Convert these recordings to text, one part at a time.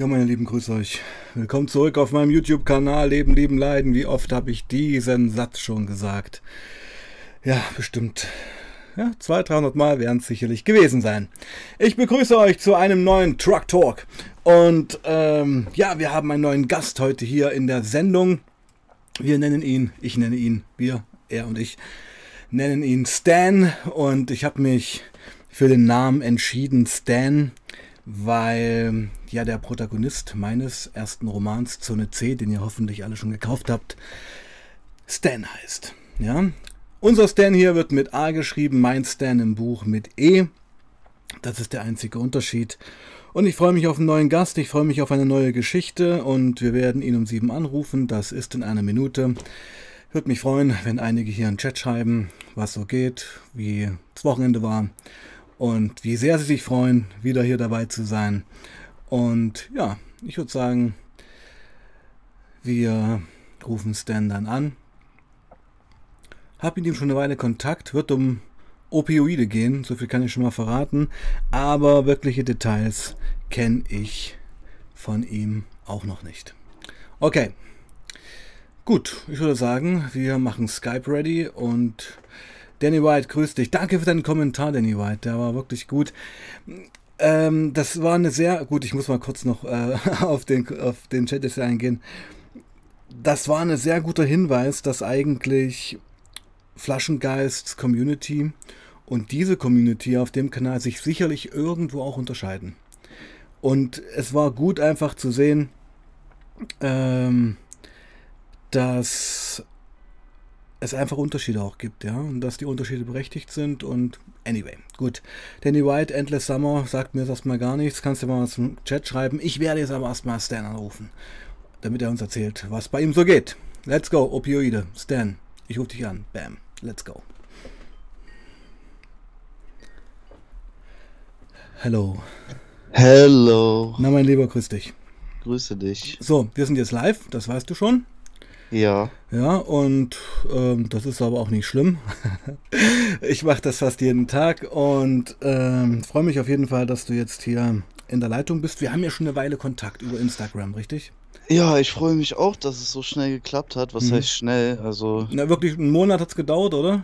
Ja, meine Lieben, grüß euch. Willkommen zurück auf meinem YouTube-Kanal Leben, Lieben, Leiden. Wie oft habe ich diesen Satz schon gesagt? Ja, bestimmt. Ja, 200, 300 Mal werden es sicherlich gewesen sein. Ich begrüße euch zu einem neuen Truck Talk. Und ähm, ja, wir haben einen neuen Gast heute hier in der Sendung. Wir nennen ihn, ich nenne ihn, wir, er und ich, nennen ihn Stan. Und ich habe mich für den Namen entschieden, Stan weil ja der Protagonist meines ersten Romans Zone C, den ihr hoffentlich alle schon gekauft habt, Stan heißt. Ja, unser Stan hier wird mit A geschrieben, mein Stan im Buch mit E. Das ist der einzige Unterschied. Und ich freue mich auf einen neuen Gast, ich freue mich auf eine neue Geschichte und wir werden ihn um sieben anrufen. Das ist in einer Minute. Würde mich freuen, wenn einige hier im Chat schreiben, was so geht, wie das Wochenende war und wie sehr sie sich freuen, wieder hier dabei zu sein. Und ja, ich würde sagen, wir rufen Stan dann an. Hab mit ihm schon eine Weile Kontakt, wird um Opioide gehen, so viel kann ich schon mal verraten, aber wirkliche Details kenne ich von ihm auch noch nicht. Okay, gut, ich würde sagen, wir machen Skype ready und Danny White, grüß dich. Danke für deinen Kommentar, Danny White. Der war wirklich gut. Ähm, das war eine sehr, gut, ich muss mal kurz noch äh, auf, den, auf den Chat jetzt eingehen. Das war ein sehr guter Hinweis, dass eigentlich Flaschengeists Community und diese Community auf dem Kanal sich sicherlich irgendwo auch unterscheiden. Und es war gut einfach zu sehen, ähm, dass es einfach Unterschiede auch gibt, ja, und dass die Unterschiede berechtigt sind und anyway, gut. Danny White, Endless Summer, sagt mir das erstmal gar nichts, kannst du mal was im Chat schreiben. Ich werde jetzt aber erstmal Stan anrufen, damit er uns erzählt, was bei ihm so geht. Let's go, Opioide, Stan, ich rufe dich an, bam, let's go. Hello. Hello. Na, mein Lieber, grüß dich. Grüße dich. So, wir sind jetzt live, das weißt du schon. Ja. Ja, und ähm, das ist aber auch nicht schlimm. ich mache das fast jeden Tag und ähm, freue mich auf jeden Fall, dass du jetzt hier in der Leitung bist. Wir haben ja schon eine Weile Kontakt über Instagram, richtig? Ja, ich freue mich auch, dass es so schnell geklappt hat. Was mhm. heißt schnell? Also. Na, wirklich, einen Monat hat es gedauert, oder?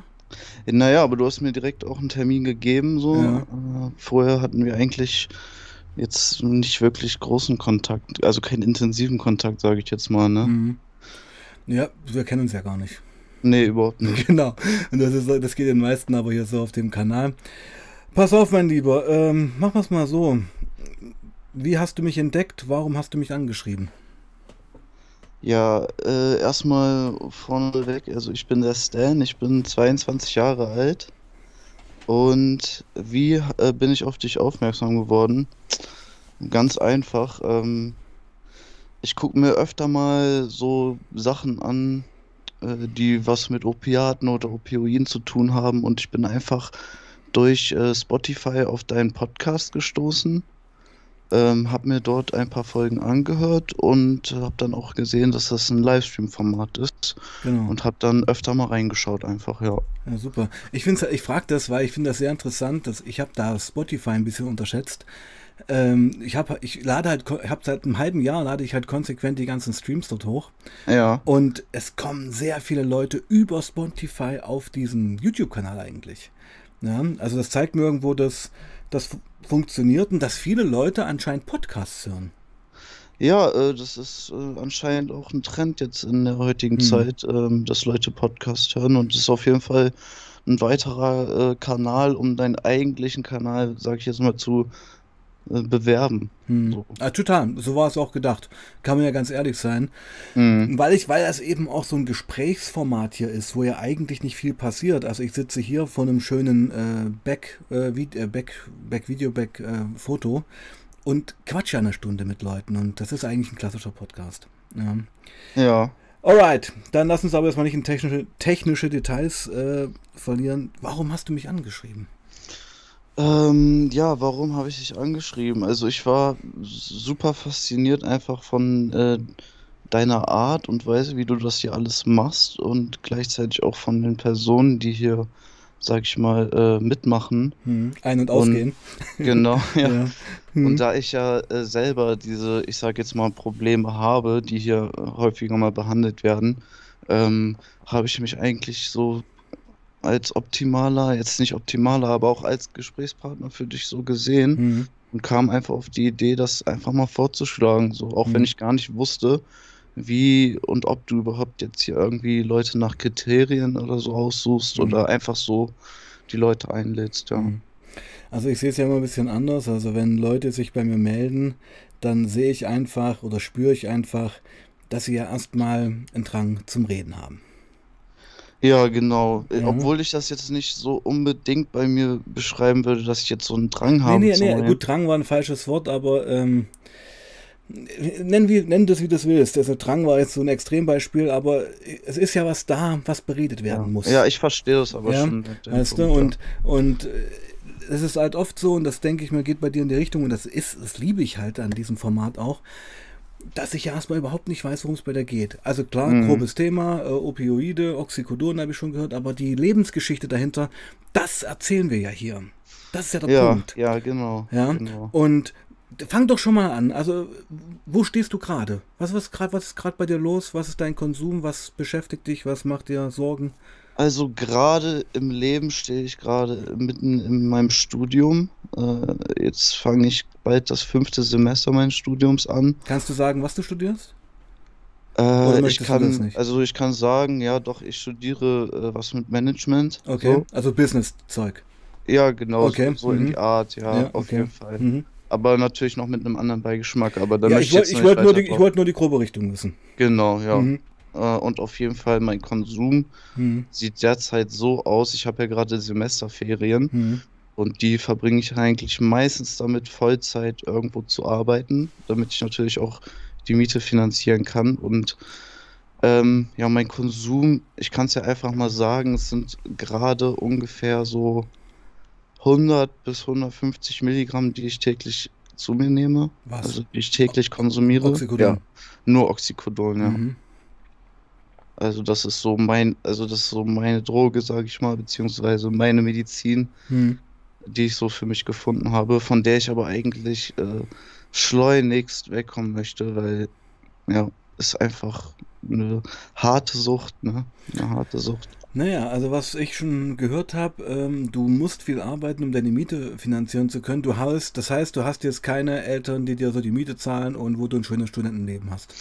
Naja, aber du hast mir direkt auch einen Termin gegeben. So. Ja. Äh, vorher hatten wir eigentlich jetzt nicht wirklich großen Kontakt, also keinen intensiven Kontakt, sage ich jetzt mal. Ne? Mhm. Ja, wir kennen uns ja gar nicht. Nee, überhaupt nicht. Genau. Und das, ist, das geht den meisten aber hier so auf dem Kanal. Pass auf, mein Lieber. Ähm, mach es mal so. Wie hast du mich entdeckt? Warum hast du mich angeschrieben? Ja, äh, erstmal vorneweg. Also, ich bin der Stan. Ich bin 22 Jahre alt. Und wie äh, bin ich auf dich aufmerksam geworden? Ganz einfach. Ähm, ich gucke mir öfter mal so Sachen an, äh, die was mit Opiaten oder Opioiden zu tun haben und ich bin einfach durch äh, Spotify auf deinen Podcast gestoßen, ähm, habe mir dort ein paar Folgen angehört und habe dann auch gesehen, dass das ein Livestream-Format ist genau. und habe dann öfter mal reingeschaut einfach, ja. Ja, super. Ich, ich frage das, weil ich finde das sehr interessant, dass ich habe da Spotify ein bisschen unterschätzt ähm, ich habe ich lade halt, habe seit einem halben Jahr lade ich halt konsequent die ganzen Streams dort hoch. Ja. Und es kommen sehr viele Leute über Spotify auf diesen YouTube-Kanal eigentlich. Ja, also das zeigt mir irgendwo, dass das funktioniert und dass viele Leute anscheinend Podcasts hören. Ja, äh, das ist äh, anscheinend auch ein Trend jetzt in der heutigen hm. Zeit, äh, dass Leute Podcasts hören und es ist auf jeden Fall ein weiterer äh, Kanal, um deinen eigentlichen Kanal, sag ich jetzt mal, zu bewerben. Hm. So. Ja, total, so war es auch gedacht. Kann man ja ganz ehrlich sein. Hm. Weil ich, weil das eben auch so ein Gesprächsformat hier ist, wo ja eigentlich nicht viel passiert. Also ich sitze hier vor einem schönen äh, Back, äh, äh Back, Back Video, Back äh, Foto und quatsche eine Stunde mit Leuten und das ist eigentlich ein klassischer Podcast. Ja. ja. Alright, dann lass uns aber erstmal nicht in technische, technische Details äh, verlieren. Warum hast du mich angeschrieben? Ähm, ja, warum habe ich dich angeschrieben? Also ich war super fasziniert einfach von äh, deiner Art und Weise, wie du das hier alles machst und gleichzeitig auch von den Personen, die hier sag ich mal, äh, mitmachen. Hm. Ein- und ausgehen. Genau, ja. Ja. Hm. Und da ich ja äh, selber diese, ich sag jetzt mal, Probleme habe, die hier häufiger mal behandelt werden, ähm, habe ich mich eigentlich so als optimaler, jetzt nicht optimaler, aber auch als Gesprächspartner für dich so gesehen Hm. und kam einfach auf die Idee, das einfach mal vorzuschlagen, so auch wenn Mhm. ich gar nicht wusste, wie und ob du überhaupt jetzt hier irgendwie Leute nach Kriterien oder so aussuchst Mhm. oder einfach so die Leute einlädst, ja. Mhm. Also ich sehe es ja immer ein bisschen anders. Also wenn Leute sich bei mir melden, dann sehe ich einfach oder spüre ich einfach, dass sie ja erstmal einen Drang zum Reden haben. Ja, genau. Äh, Ja. Obwohl ich das jetzt nicht so unbedingt bei mir beschreiben würde, dass ich jetzt so einen Drang Nee, habe nee, nee, Reden. gut, Drang war ein falsches Wort, aber ähm, nenn, wie, nenn das, wie du es willst. Also Drang war jetzt so ein Extrembeispiel, aber es ist ja was da, was beredet werden Ja. muss. Ja, ich verstehe das aber Ja, schon. Weißt du, und, und äh, es ist halt oft so, und das denke ich mal, geht bei dir in die Richtung, und das ist, das liebe ich halt an diesem Format auch, dass ich ja erstmal überhaupt nicht weiß, worum es bei der geht. Also klar, Mhm. grobes Thema, äh, Opioide, Oxycodon habe ich schon gehört, aber die Lebensgeschichte dahinter, das erzählen wir ja hier. Das ist ja der Ja, Punkt. ja, genau. Ja, genau. und fang doch schon mal an. Also, wo stehst du gerade? Was, was, grad, was ist gerade bei dir los? Was ist dein Konsum? Was beschäftigt dich? Was macht dir Sorgen? Also gerade im Leben stehe ich gerade mitten in meinem Studium. Äh, jetzt fange ich bald das fünfte Semester meines Studiums an. Kannst du sagen, was du studierst? Äh, ich kann, nicht? also ich kann sagen, ja, doch, ich studiere äh, was mit Management. Okay, So. also Business-Zeug. Ja, genau, Okay, so, so in mhm. die Art, ja, Ja, auf okay. jeden Fall. Mhm. Aber natürlich noch mit einem anderen Beigeschmack, aber da Ja, möchte ich wollte jetzt ich noch wollt nicht nur, die- ich wollt nur die grobe Richtung wissen. Genau, ja. Mhm. Äh, und auf jeden Fall mein Konsum Mhm. sieht derzeit so aus. Ich habe ja gerade Semesterferien Mhm. und die verbringe ich eigentlich meistens damit, Vollzeit irgendwo zu arbeiten, damit ich natürlich auch die Miete finanzieren kann. Und ähm, ja, mein Konsum, ich kann es ja einfach mal sagen, es sind gerade ungefähr so 100 bis 150 Milligramm, die ich täglich zu mir nehme, Was? also die ich täglich konsumiere. Oxycodon. Ja, nur Oxycodon, ja. Mhm. Also das ist so mein, also das ist so meine Droge, sage ich mal, beziehungsweise meine Medizin, Mhm. die ich so für mich gefunden habe, von der ich aber eigentlich äh, schleunigst wegkommen möchte, weil ja, ist einfach eine harte Sucht, ne? Eine harte Sucht. Naja, also was ich schon gehört habe, ähm, du musst viel arbeiten, um deine Miete finanzieren zu können. Du hast, das heißt, du hast jetzt keine Eltern, die dir so die Miete zahlen und wo du ein schönes Studentenleben hast.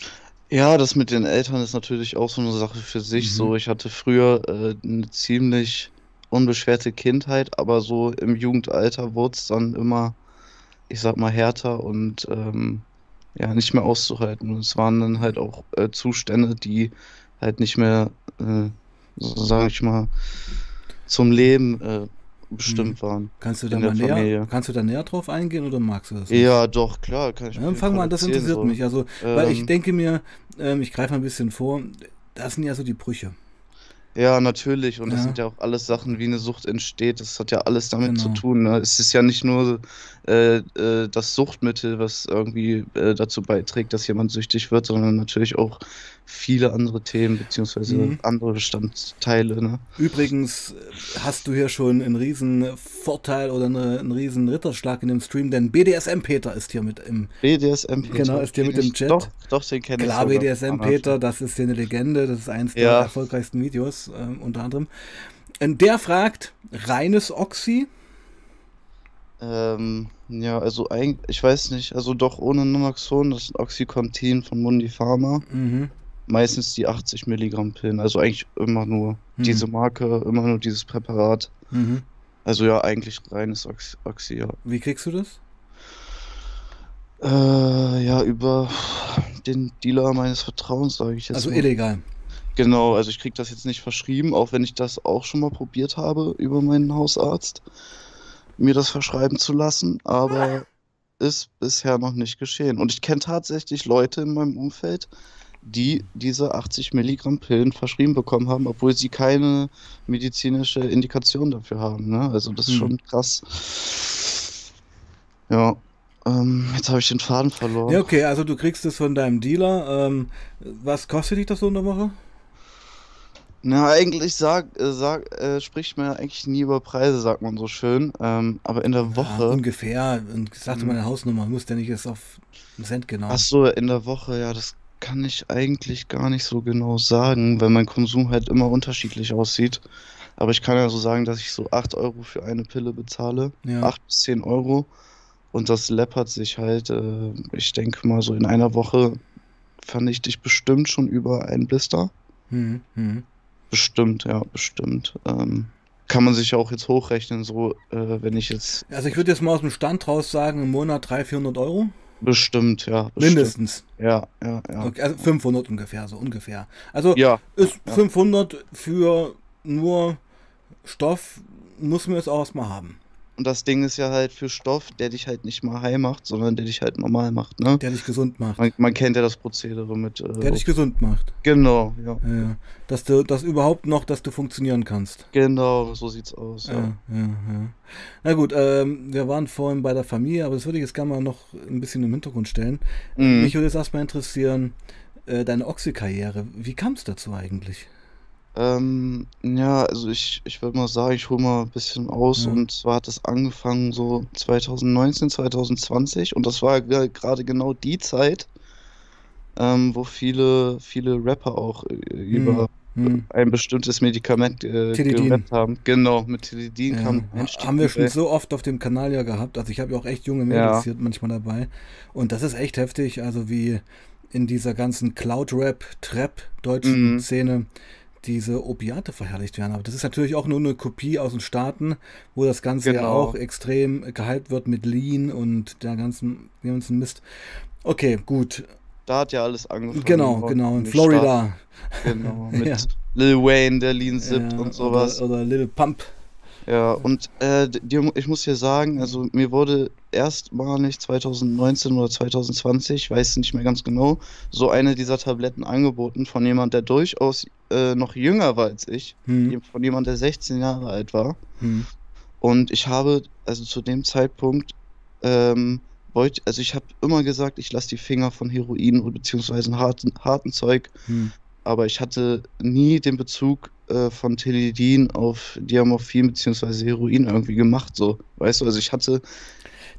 Ja, das mit den Eltern ist natürlich auch so eine Sache für sich. Mhm. So, ich hatte früher äh, eine ziemlich unbeschwerte Kindheit, aber so im Jugendalter wurde es dann immer, ich sag mal, härter und ähm, ja, nicht mehr auszuhalten. Und es waren dann halt auch äh, Zustände, die halt nicht mehr, äh, so sage ich mal, zum Leben äh, bestimmt waren. Kannst du da mal näher, Familie. kannst du da näher drauf eingehen oder magst du das nicht? Ja, doch, klar, kann ich Ja, fang mal an, das interessiert so. mich. Also, weil ich Ähm, denke mir, ähm, ich greife mal ein bisschen vor, das sind ja so die Brüche. Ja, natürlich. Und das Ja. sind ja auch alles Sachen, wie eine Sucht entsteht. Das hat ja alles damit zu Genau. tun. Ne? Es ist ja nicht nur äh, äh, das Suchtmittel, was irgendwie äh, dazu beiträgt, dass jemand süchtig wird, sondern natürlich auch viele andere Themen beziehungsweise Mhm. andere Bestandteile. Ne? Übrigens hast du hier schon einen riesen Vorteil oder eine, einen riesen Ritterschlag in dem Stream, denn BDSM-Peter ist hier mit im. BDSM Peter. Genau, ist der kenn mit dem ich- Chat? Doch, doch, den kenne ich Klar. BDSM-Peter, das ist ja eine Legende, das ist eins der Ja. erfolgreichsten Videos, ähm, unter anderem. Und der fragt, reines Oxy? Ähm, ja, also eigentlich, ich weiß nicht, also doch ohne Naloxon, das ist Oxycontin von Mundi Pharma. Mhm. Meistens die 80 Milligramm Pillen, also eigentlich immer nur Hm. diese Marke, immer nur dieses Präparat. Mhm. Also ja, eigentlich reines Oxy, Oxy ja. Wie kriegst du das? Äh, ja, über den Dealer meines Vertrauens, sage ich jetzt Also mal. illegal. Genau, also ich krieg das jetzt nicht verschrieben, auch wenn ich das auch schon mal probiert habe, über meinen Hausarzt, mir das verschreiben zu lassen, aber ist bisher noch nicht geschehen. Und ich kenne tatsächlich Leute in meinem Umfeld, die diese 80 Milligramm Pillen verschrieben bekommen haben, obwohl sie keine medizinische Indikation dafür haben. Ne? Also das ist Hm. schon krass. Ja, ähm, jetzt habe ich den Faden verloren. Ja, okay, also du kriegst es von deinem Dealer. Ähm, was kostet dich das so in der Woche? Na, eigentlich sag, äh, sag, äh, spricht man ja eigentlich nie über Preise, sagt man so schön. Ähm, aber in der Ja, Woche, ungefähr. Und sagte hm, meine Hausnummer, muss der nicht jetzt auf einen Cent ach genau. so, in der Woche, ja, das kann ich eigentlich gar nicht so genau sagen, weil mein Konsum halt immer unterschiedlich aussieht. Aber ich kann ja so sagen, dass ich so 8 Euro für eine Pille bezahle. Ja. 8 bis 10 Euro. Und das läppert sich halt, äh, ich denke mal, so in einer Woche vernichte ich bestimmt schon über einen Blister. Hm, hm. Bestimmt, ja, bestimmt. Ähm, kann man sich ja auch jetzt hochrechnen, so, äh, wenn ich jetzt Also ich würde jetzt mal aus dem Stand raus sagen, im Monat 300, 400 Euro. bestimmt, ja, bestimmt. Mindestens. Ja, ja, ja. Okay, also 500 ungefähr, so ungefähr. Also Ja, ist ja. 500 für nur Stoff, muss man es auch erstmal haben. Und das Ding ist ja halt für Stoff, der dich halt nicht mal high macht, sondern der dich halt normal macht, ne? Der dich gesund macht. Man, man kennt ja das Prozedere mit, äh, Der dich gesund macht. genau, ja. Ja. Dass du das überhaupt noch, dass du funktionieren kannst. Genau, so sieht's aus, ja. Ja, ja, ja. Na gut, ähm, wir waren vorhin bei der Familie, aber das würde ich jetzt gerne mal noch ein bisschen im Hintergrund stellen. Mhm. Mich würde jetzt erstmal interessieren, äh, deine Oxy-Karriere. Wie kam es dazu eigentlich? Ähm, ja, also ich, ich würde mal sagen, ich hole mal ein bisschen aus Ja. und zwar hat das angefangen so 2019, 2020 und das war ge- gerade genau die Zeit, ähm, wo viele, viele Rapper auch äh, über Hm. ein bestimmtes Medikament äh, gerappt haben. Genau, mit Tilidin Ja, kam Einstieg haben wir schon dabei. so oft auf dem Kanal ja gehabt. Also ich habe ja auch echt junge Mädels Ja, hier manchmal dabei. Und das ist echt heftig. Also wie in dieser ganzen Cloud-Rap, Trap-deutschen mhm, Szene diese Opiate verherrlicht werden. Aber das ist natürlich auch nur eine Kopie aus den Staaten, wo das Ganze ja auch genau. extrem gehypt wird mit Lean und der ganzen, dem ganzen Mist. Okay, gut. Da hat ja alles angefangen Genau, genau. in In den Staaten. Florida. Genau, Ja. mit Lil Wayne, der Lean sippt Ja, und oder, sowas. oder Little Pump. Ja, und äh, dir, ich muss dir sagen, also mir wurde erstmalig 2019 oder 2020, ich weiß nicht mehr ganz genau, so eine dieser Tabletten angeboten von jemand, der durchaus äh, noch jünger war als ich, Hm, von jemand, der 16 Jahre alt war. hm, Und ich habe, also zu dem Zeitpunkt, ähm, wollte, also ich habe immer gesagt, ich lasse die Finger von Heroin oder beziehungsweise harten, harten Zeug, hm. aber ich hatte nie den Bezug äh, von Tilidin auf Diamorphin beziehungsweise Heroin irgendwie gemacht, so, weißt du, also ich hatte,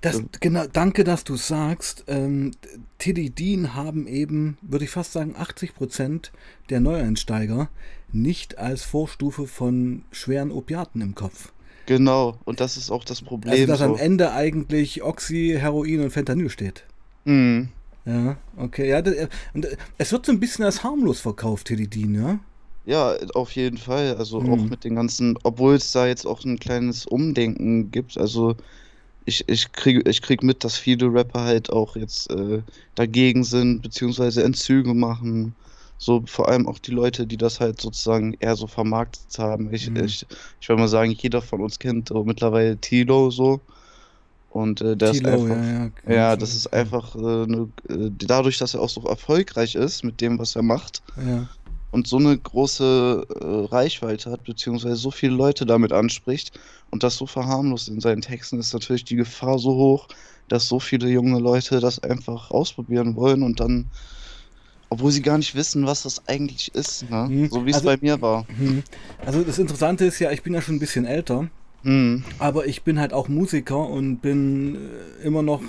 Das, äh, genau, danke, dass du sagst. Ähm, Tilidin haben eben, würde ich fast sagen, 80% der Neueinsteiger nicht als Vorstufe von schweren Opiaten im Kopf. genau, und das ist auch das Also, Problem dass am so. Ende eigentlich Oxy, Heroin und Fentanyl steht. Mhm. Ja, okay. Ja, das, äh, und es wird so ein bisschen als harmlos verkauft, Tilidin, ja? Ja, auf jeden Fall. Also auch Hm. mit den ganzen, obwohl es da jetzt auch ein kleines Umdenken gibt. Also ich, ich kriege ich krieg mit, dass viele Rapper halt auch jetzt äh, dagegen sind, beziehungsweise Entzüge machen. So vor allem auch die Leute, die das halt sozusagen eher so vermarktet haben. Ich, Hm. ich, ich würde mal sagen, jeder von uns kennt so mittlerweile Tilo so. Und äh, der ist Tilo, einfach, ja, ja. ja, das ist einfach äh, ne, äh, dadurch, dass er auch so erfolgreich ist mit dem, was er macht ja. Und so eine große äh, Reichweite hat, beziehungsweise so viele Leute damit anspricht und das so verharmlost in seinen Texten, ist natürlich die Gefahr so hoch, dass so viele junge Leute das einfach ausprobieren wollen und dann, obwohl sie gar nicht wissen, was das eigentlich ist, ne? Hm. So wie es Also, bei mir war. hm. also das Interessante ist ja, ich bin ja schon ein bisschen älter. Hm. Aber ich bin halt auch Musiker und bin äh, immer noch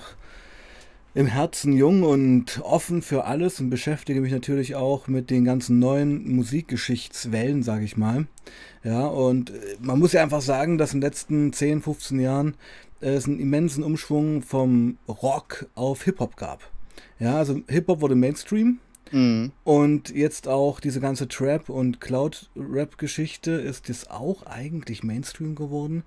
im Herzen jung und offen für alles und beschäftige mich natürlich auch mit den ganzen neuen Musikgeschichtswellen, sage ich mal. Ja, und äh, man muss ja einfach sagen, dass in den letzten 10, 15 Jahren äh, es einen immensen Umschwung vom Rock auf Hip-Hop gab. Ja, also Hip-Hop wurde Mainstream Hm. und jetzt auch diese ganze Trap- und Cloud-Rap-Geschichte ist jetzt auch eigentlich Mainstream geworden.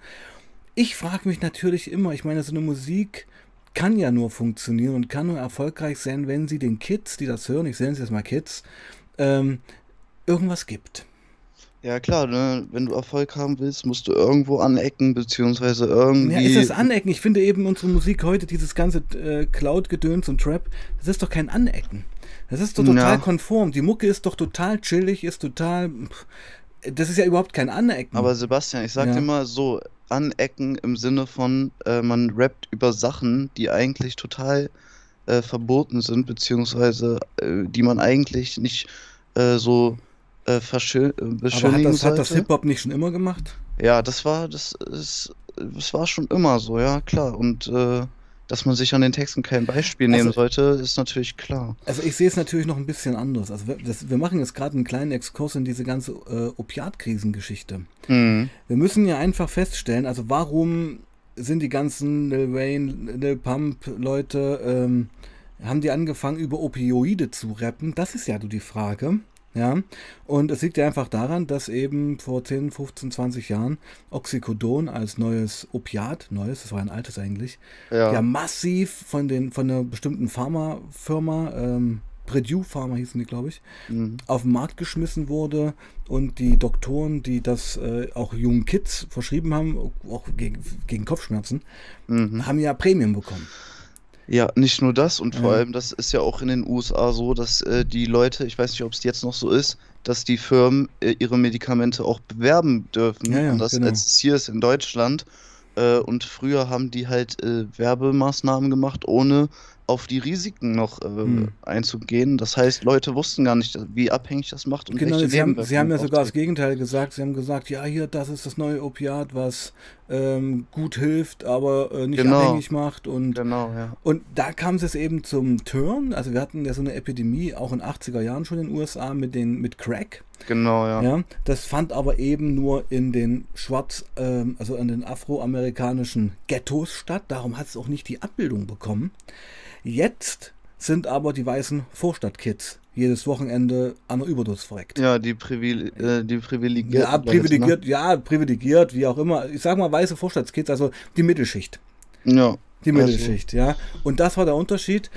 Ich frage mich natürlich immer, ich meine, so eine Musik kann ja nur funktionieren und kann nur erfolgreich sein, wenn sie den Kids, die das hören, ich nenne es jetzt mal Kids, ähm, irgendwas gibt. Ja klar, ne? Wenn du Erfolg haben willst, musst du irgendwo anecken, beziehungsweise Ja, ist das irgendwie. Anecken? Ich finde eben unsere Musik heute, dieses ganze äh, Cloud-Gedöns und Trap, das ist doch kein Anecken. Das ist doch total Ja, konform. Die Mucke ist doch total chillig, ist total. pff, Das ist ja überhaupt kein Anecken. aber Sebastian, ich sag dir Ja. mal so, anecken im Sinne von, äh, man rappt über Sachen, die eigentlich total äh, verboten sind, beziehungsweise äh, die man eigentlich nicht äh, so äh, äh, Aber hat beschönigen das, hat das sollte. Hip-Hop nicht schon immer gemacht? Ja, das war, das ist, das war schon immer so, ja, klar. Und äh, dass man sich an den Texten kein Beispiel nehmen Also- sollte, ist natürlich klar. Also ich sehe es natürlich noch ein bisschen anders. Also wir, das, wir machen jetzt gerade einen kleinen Exkurs in diese ganze äh, Opiatkrisengeschichte. Mhm. Wir müssen ja einfach feststellen, also warum sind die ganzen Lil Wayne, Lil Pump Leute, ähm, haben die angefangen über Opioide zu rappen? Das ist ja so die Frage. Ja, und es liegt ja einfach daran, dass eben vor 10, 15, 20 Jahren Oxycodon als neues Opiat, neues, das war ein altes eigentlich, Ja. ja massiv von den von einer bestimmten Pharmafirma, ähm, Purdue Pharma hießen die, glaube ich, Mhm. auf den Markt geschmissen wurde und die Doktoren, die das äh, auch jungen Kids verschrieben haben, auch gegen, gegen Kopfschmerzen, Mhm. haben ja Prämien bekommen. Ja, nicht nur das und vor Ja. allem, das ist ja auch in den USA so, dass äh, die Leute, ich weiß nicht, ob es jetzt noch so ist, dass die Firmen äh, ihre Medikamente auch bewerben dürfen. Ja, ja, und das genau. als es hier ist in Deutschland. Äh, und früher haben die halt äh, Werbemaßnahmen gemacht, ohne auf die Risiken noch äh, Hm. einzugehen. Das heißt, Leute wussten gar nicht, wie abhängig das macht und Genau, welche sie haben, sie haben ja sogar das. Gegenteil gesagt. Sie haben gesagt, ja, hier, das ist das neue Opiat, was ähm, gut hilft, aber äh, nicht Genau. abhängig macht. Und, Genau, ja. und da kam es eben zum Turn. Also wir hatten ja so eine Epidemie auch in den 80er Jahren schon in den USA mit, den, mit Crack. Genau, ja. Ja, das fand aber eben nur in den schwarz, ähm, also in den afroamerikanischen Ghettos statt. Darum hat es auch nicht die Abbildung bekommen. Jetzt sind aber die weißen Vorstadtkids jedes Wochenende an einer Überdosis verreckt. Ja, die, Privil äh, die privilegierten Ja, ne? privilegiert, ja, privilegiert, wie auch immer. Ich sag mal weiße Vorstadtkids, also die Mittelschicht. Ja. Die Also- Mittelschicht, ja. Und das war der Unterschied.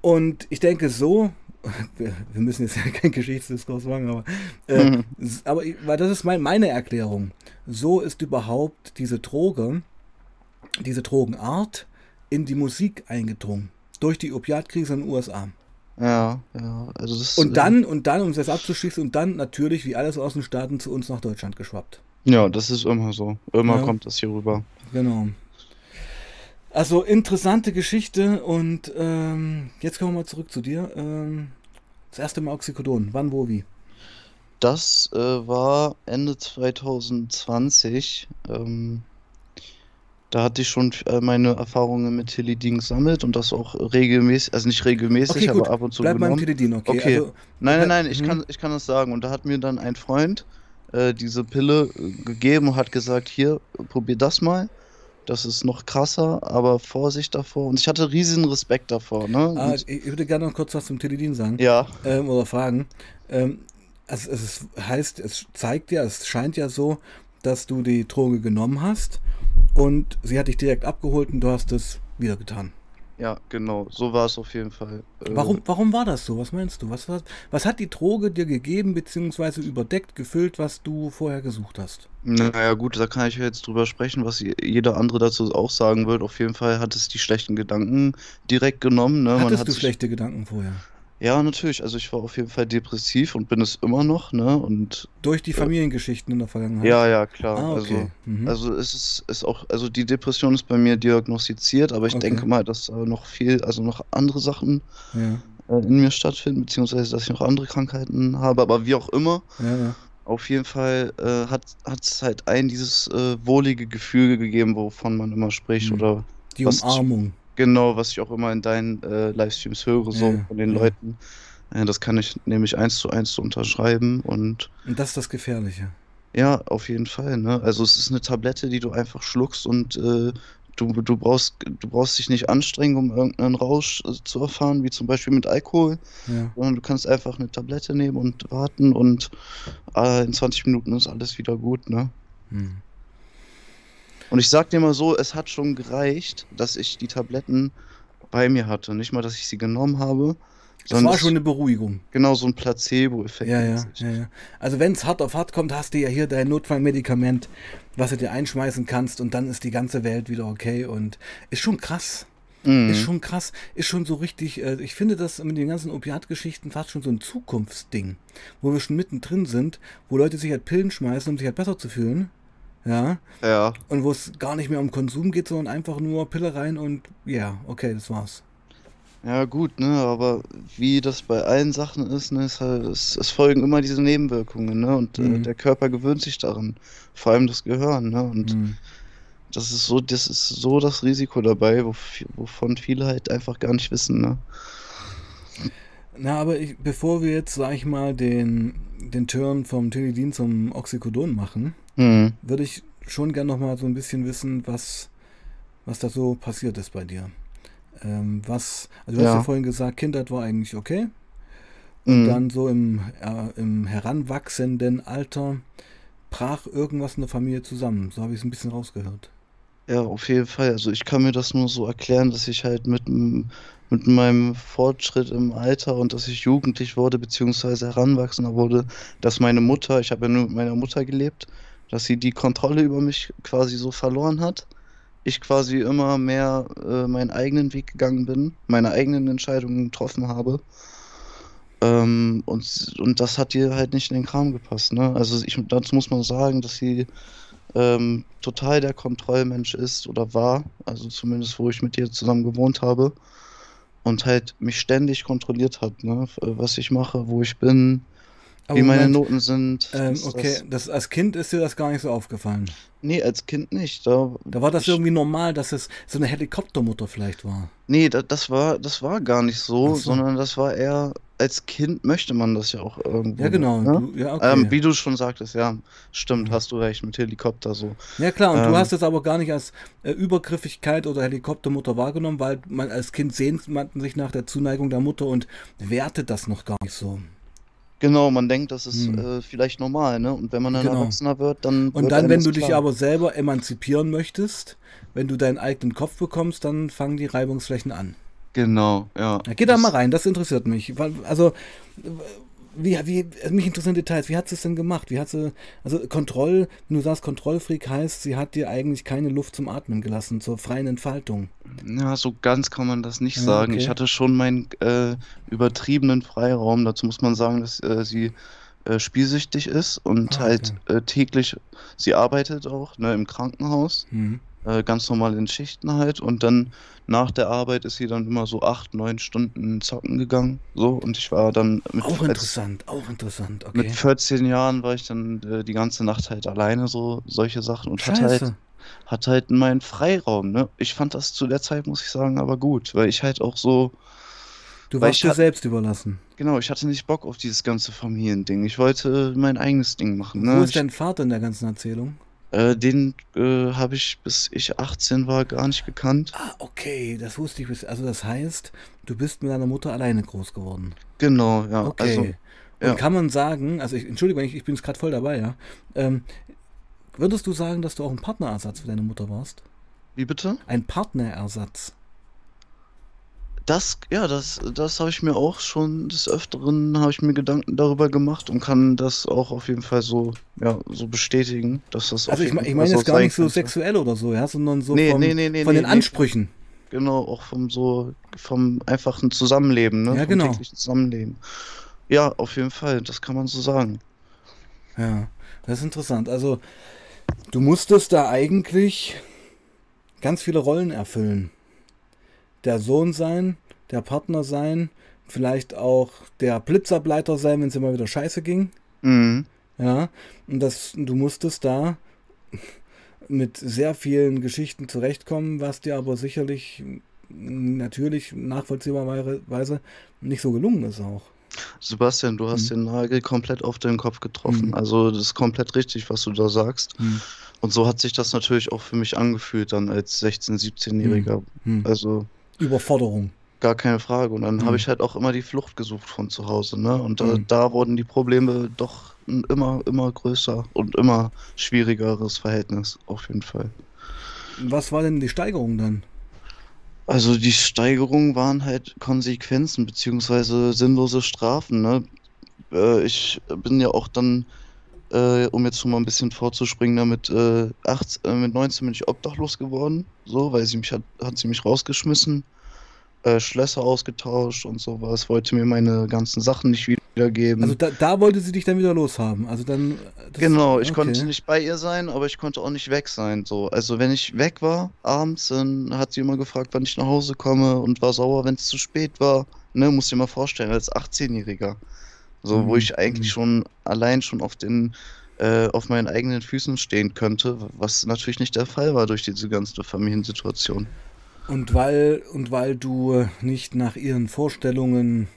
Und ich denke so, wir, wir müssen jetzt ja keinen Geschichtsdiskurs machen, aber, äh, Mhm. aber weil das ist mein, meine Erklärung. So ist überhaupt diese Droge, diese Drogenart in die Musik eingedrungen. Durch die Opiatkrise in den USA. Ja, ja. Also das Und dann, und dann, um es jetzt abzuschließen, und dann natürlich, wie alles aus den Staaten, zu uns nach Deutschland geschwappt. Ja, das ist immer so. Immer Ja. kommt das hier rüber. Genau. Also interessante Geschichte und ähm, jetzt kommen wir mal zurück zu dir. Ähm, das erste Mal Oxycodon. Wann, wo, wie? Das äh, war Ende 2020. Ähm, da hatte ich schon äh, meine Erfahrungen mit Tilidin gesammelt und das auch regelmäßig, also nicht regelmäßig, Okay, aber ab und zu Bleib beim genommen. Tilidin, okay. Okay. Also, Nein, nein, nein, ich mhm. kann, ich kann das sagen. Und da hat mir dann ein Freund äh, diese Pille äh, gegeben und hat gesagt, hier, probier das mal. Das ist noch krasser, aber Vorsicht davor. Und ich hatte riesigen Respekt davor, ne? ah, ich würde gerne noch kurz was zum Tilidin sagen ja, ähm, oder fragen. Ähm, also es ist, heißt, es zeigt ja, es scheint ja so, dass du die Droge genommen hast und sie hat dich direkt abgeholt und du hast es wieder getan. ja, genau. So war es auf jeden Fall. Äh, Warum, warum war das so? Was meinst du? Was, was, was hat die Droge dir gegeben, beziehungsweise überdeckt, gefüllt, was du vorher gesucht hast? Naja, gut, da kann ich jetzt drüber sprechen, was je- jeder andere dazu auch sagen wird. Auf jeden Fall hat es die schlechten Gedanken direkt genommen. Ne? Man Hattest hat du schlechte Gedanken vorher? Ja, natürlich. Also ich war auf jeden Fall depressiv und bin es immer noch, ne? Und Durch die Familiengeschichten in der Vergangenheit? ja, ja, klar. Ah, okay. Also, Mhm. also es ist, ist auch, also die Depression ist bei mir diagnostiziert, aber ich Okay. denke mal, dass äh, noch viel, also noch andere Sachen ja, äh, in mir stattfinden, beziehungsweise dass ich noch andere Krankheiten habe, aber wie auch immer. ja, ja. Auf jeden Fall äh, hat es halt ein dieses äh, wohlige Gefühl gegeben, wovon man immer spricht. Mhm. Oder Die Umarmung. Genau, was ich auch immer in deinen äh, Livestreams höre, so Ja, von den ja. Leuten. Äh, das kann ich nämlich eins zu eins so unterschreiben. Und Und das ist das Gefährliche. ja, auf jeden Fall. Ne? Also es ist eine Tablette, die du einfach schluckst und äh, du, du brauchst, du brauchst dich nicht anstrengen, um irgendeinen Rausch äh, zu erfahren, wie zum Beispiel mit Alkohol. Ja. sondern du kannst einfach eine Tablette nehmen und warten und äh, in 20 Minuten ist alles wieder gut, ne? Hm. Und ich sag dir mal so, es hat schon gereicht, dass ich die Tabletten bei mir hatte. Nicht mal, dass ich sie genommen habe, Das war schon eine Beruhigung. genau so ein Placebo-Effekt. Ja, ja, ja, ja. Also wenn es hart auf hart kommt, hast du ja hier dein Notfallmedikament, was du dir einschmeißen kannst und dann ist die ganze Welt wieder okay und ist schon krass. Mhm. Ist schon krass, ist schon so richtig, äh, ich finde das mit den ganzen Opiatgeschichten fast schon so ein Zukunftsding, wo wir schon mittendrin sind, wo Leute sich halt Pillen schmeißen, um sich halt besser zu fühlen. Ja, Ja, und wo es gar nicht mehr um Konsum geht, sondern einfach nur Pille rein und ja, okay, das war's. Ja, gut, ne, aber wie das bei allen Sachen ist, ne, ist halt, es, es folgen immer diese Nebenwirkungen, ne, und äh, Mhm. der Körper gewöhnt sich daran. Vor allem das Gehirn, ne, und Mhm. das ist so, das ist so das Risiko dabei, wovon viele halt einfach gar nicht wissen, ne. Na, aber ich, bevor wir jetzt, sag ich mal, den, den Turn vom Tilidin zum Oxycodon machen, Hm. würde ich schon gern noch mal so ein bisschen wissen, was, was da so passiert ist bei dir. Ähm, was, also du hast ja Ja. vorhin gesagt, Kindheit war eigentlich okay. Und Hm. dann so im, äh, im heranwachsenden Alter brach irgendwas in der Familie zusammen. So habe ich es ein bisschen rausgehört. Ja, auf jeden Fall. Also ich kann mir das nur so erklären, dass ich halt mit, mit meinem Fortschritt im Alter und dass ich jugendlich wurde, beziehungsweise heranwachsender wurde, dass meine Mutter, ich habe ja nur mit meiner Mutter gelebt, dass sie die Kontrolle über mich quasi so verloren hat. Ich quasi immer mehr äh, meinen eigenen Weg gegangen bin, meine eigenen Entscheidungen getroffen habe. Ähm, und, und das hat ihr halt nicht in den Kram gepasst, ne? Also ich, dazu muss man sagen, dass sie ähm, total der Kontrollmensch ist oder war, also zumindest wo ich mit ihr zusammen gewohnt habe und halt mich ständig kontrolliert hat, ne? Was ich mache, wo ich bin, Aber wie meine Moment, Noten sind. ähm, okay, das. das, als Kind ist dir das gar nicht so aufgefallen. Nee, als Kind nicht. Da, Da war das ich, irgendwie normal, dass es so eine Helikoptermutter vielleicht war. nee, da, das war, das war gar nicht so, so. sondern das war eher, als Kind möchte man das ja auch Ja, irgendwo, genau. ne? Du, ja, Ähm, okay. wie du schon sagtest, ja, stimmt, Mhm. hast du recht, mit Helikopter so. Ja, klar, und du Ähm, hast es aber gar nicht als äh, Übergriffigkeit oder Helikoptermutter wahrgenommen, weil man als Kind sehnt man sich nach der Zuneigung der Mutter und wertet das noch gar nicht so. Genau, man denkt, das ist Hm. äh, vielleicht normal, ne? Und wenn man dann Genau. Erwachsener wird, dann Und wird dann, wenn du dich klar. aber selber emanzipieren möchtest, wenn du deinen eigenen Kopf bekommst, dann fangen die Reibungsflächen an. Genau, ja. Ja, geh da mal rein, das interessiert mich. Also, wie, wie, also mich interessieren Details. Wie hat sie es denn gemacht? Wie hat sie, also Kontroll, wenn du sagst Kontrollfreak heißt, sie hat dir eigentlich keine Luft zum Atmen gelassen, zur freien Entfaltung. ja, so ganz kann man das nicht Ja, sagen. Ich okay. hatte schon meinen äh, übertriebenen Freiraum. Dazu muss man sagen, dass äh, sie äh, spielsüchtig ist und Ah, halt okay. äh, täglich, sie arbeitet auch, ne, im Krankenhaus, Mhm. Äh, ganz normal in Schichten halt. Und dann nach der Arbeit ist sie dann immer so acht, neun Stunden zocken gegangen. So, und ich war dann mit, Auch als, interessant, auch interessant, mit okay. 14 Jahren war ich dann äh, die ganze Nacht halt alleine, so solche Sachen und hatte halt hat halt meinen Freiraum, ne? Ich fand das zu der Zeit, muss ich sagen, aber gut, weil ich halt auch so, Du warst dir selbst überlassen. genau, ich hatte nicht Bock auf dieses ganze Familiending. Ich wollte mein eigenes Ding machen, Wo ne? ist Ich, dein Vater in der ganzen Erzählung? Äh, den äh, habe ich, bis ich 18 war, gar nicht gekannt. Ah, okay, das wusste ich. bis- Also das heißt, du bist mit deiner Mutter alleine groß geworden. Genau, ja, also, Okay. Und ja. kann man sagen, also ich, Entschuldigung, ich, ich bin jetzt gerade voll dabei, ja. Ähm, würdest du sagen, dass du auch ein Partnerersatz für deine Mutter warst? Wie bitte? Ein Partnerersatz. Das, ja, das, das habe ich mir auch schon des Öfteren, habe ich mir Gedanken darüber gemacht und kann das auch auf jeden Fall so, ja, so bestätigen, dass das auf Also ich, ich meine jetzt gar nicht so sexuell oder so, ja, sondern so Nee, vom, nee, nee, von den. Ansprüchen. Genau, auch vom so, vom einfachen Zusammenleben, ne? Ja, Vom genau. täglichen Zusammenleben. Ja, auf jeden Fall, das kann man so sagen. Ja, das ist interessant. Also du musstest da eigentlich ganz viele Rollen erfüllen. Der Sohn sein, der Partner sein, vielleicht auch der Blitzableiter sein, wenn es immer wieder scheiße ging. Mhm. Ja, und das, du musstest da mit sehr vielen Geschichten zurechtkommen, was dir aber sicherlich natürlich nachvollziehbarweise nicht so gelungen ist auch. Sebastian, du hast Hm. den Nagel komplett auf den Kopf getroffen. Hm. Also, das ist komplett richtig, was du da sagst. Hm. Und so hat sich das natürlich auch für mich angefühlt, dann als 16-, 17-Jähriger. Hm. Also, Überforderung. gar keine Frage. Und dann Hm. habe ich halt auch immer die Flucht gesucht von zu Hause, ne? Und da, Hm. da wurden die Probleme doch ein immer, immer größer und immer schwierigeres Verhältnis, auf jeden Fall. Was war denn die Steigerung dann? Also die Steigerungen waren halt Konsequenzen beziehungsweise sinnlose Strafen, ne? Äh, ich bin ja auch dann, äh, um jetzt schon mal ein bisschen vorzuspringen, damit äh, 18, äh, mit 19 bin ich obdachlos geworden, so, weil sie mich hat, hat sie mich rausgeschmissen. äh, Schlösser ausgetauscht und sowas, wollte mir meine ganzen Sachen nicht wiedergeben. Also da, da wollte sie dich dann wieder loshaben. Also dann. genau, ich konnte nicht bei ihr sein, aber ich konnte auch nicht weg sein. So. Also wenn ich weg war abends, dann hat sie immer gefragt, wann ich nach Hause komme und war sauer, wenn es zu spät war. Ne, musst dir mal vorstellen, als 18-Jähriger. So, wo Mhm, ich eigentlich mhm. schon allein schon auf den, äh, auf meinen eigenen Füßen stehen könnte, was natürlich nicht der Fall war durch diese ganze Familiensituation. Und weil, und weil du nicht nach ihren Vorstellungen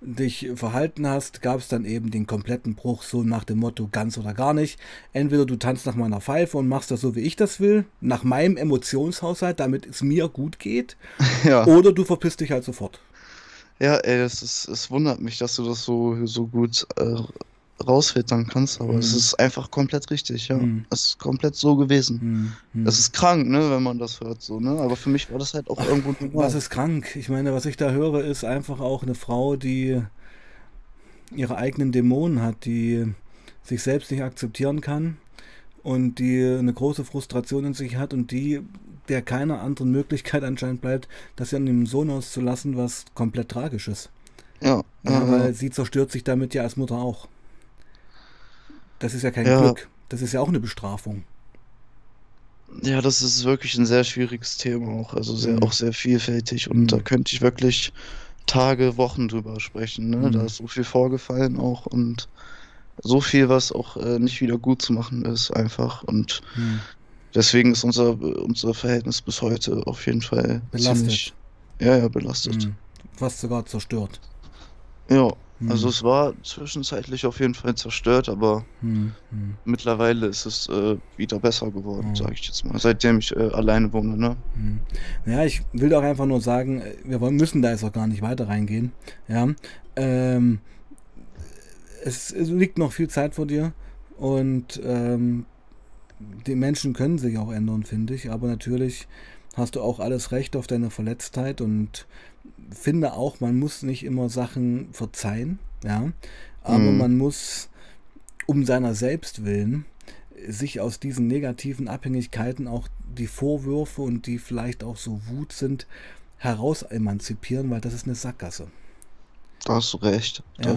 dich verhalten hast, gab es dann eben den kompletten Bruch, so nach dem Motto ganz oder gar nicht. Entweder du tanzt nach meiner Pfeife und machst das so, wie ich das will, nach meinem Emotionshaushalt, damit es mir gut geht, Ja. oder du verpisst dich halt sofort. Ja, ey, es ist, es wundert mich, dass du das so, so gut äh, rausfiltern kannst, aber es Mhm. ist einfach komplett richtig, ja. Mhm. Es ist komplett so gewesen. Hm, hm. Das ist krank, ne, wenn man das hört, so, ne? Aber für mich war das halt auch irgendwo normal. Was ist krank? Ich meine, was ich da höre, ist einfach auch eine Frau, die ihre eigenen Dämonen hat, die sich selbst nicht akzeptieren kann und die eine große Frustration in sich hat und die der keiner anderen Möglichkeit anscheinend bleibt, das an dem Sohn auszulassen, was komplett tragisch ist. Ja, Ja, ja, weil ja. sie zerstört sich damit ja als Mutter auch. Das ist ja kein Ja. Glück. Das ist ja auch eine Bestrafung. Ja, das ist wirklich ein sehr schwieriges Thema auch, also sehr, Mhm. auch sehr vielfältig und Mhm. da könnte ich wirklich Tage, Wochen drüber sprechen, ne? Da Mhm. ist so viel vorgefallen auch und so viel, was auch äh, nicht wieder gut zu machen ist, einfach und Hm. Deswegen ist unser, unser Verhältnis bis heute auf jeden Fall Belastet. ziemlich, ja, ja, belastet. Hm. Fast sogar zerstört. Ja, Hm. also es war zwischenzeitlich auf jeden Fall zerstört, aber Hm. Hm. mittlerweile ist es äh, wieder besser geworden, Mhm. sage ich jetzt mal, seitdem ich äh, alleine wohne, ne? Hm. Ja, ich will doch einfach nur sagen, äh, wir wollen, müssen da jetzt auch gar nicht weiter reingehen. Ja, ähm, es, es liegt noch viel Zeit vor dir und ähm, die Menschen können sich auch ändern, finde ich. Aber natürlich hast du auch alles Recht auf deine Verletztheit und finde auch, man muss nicht immer Sachen verzeihen. Ja, aber Mhm. man muss um seiner selbst willen sich aus diesen negativen Abhängigkeiten auch die Vorwürfe und die vielleicht auch so Wut sind, heraus emanzipieren, weil das ist eine Sackgasse. Da hast du recht. Da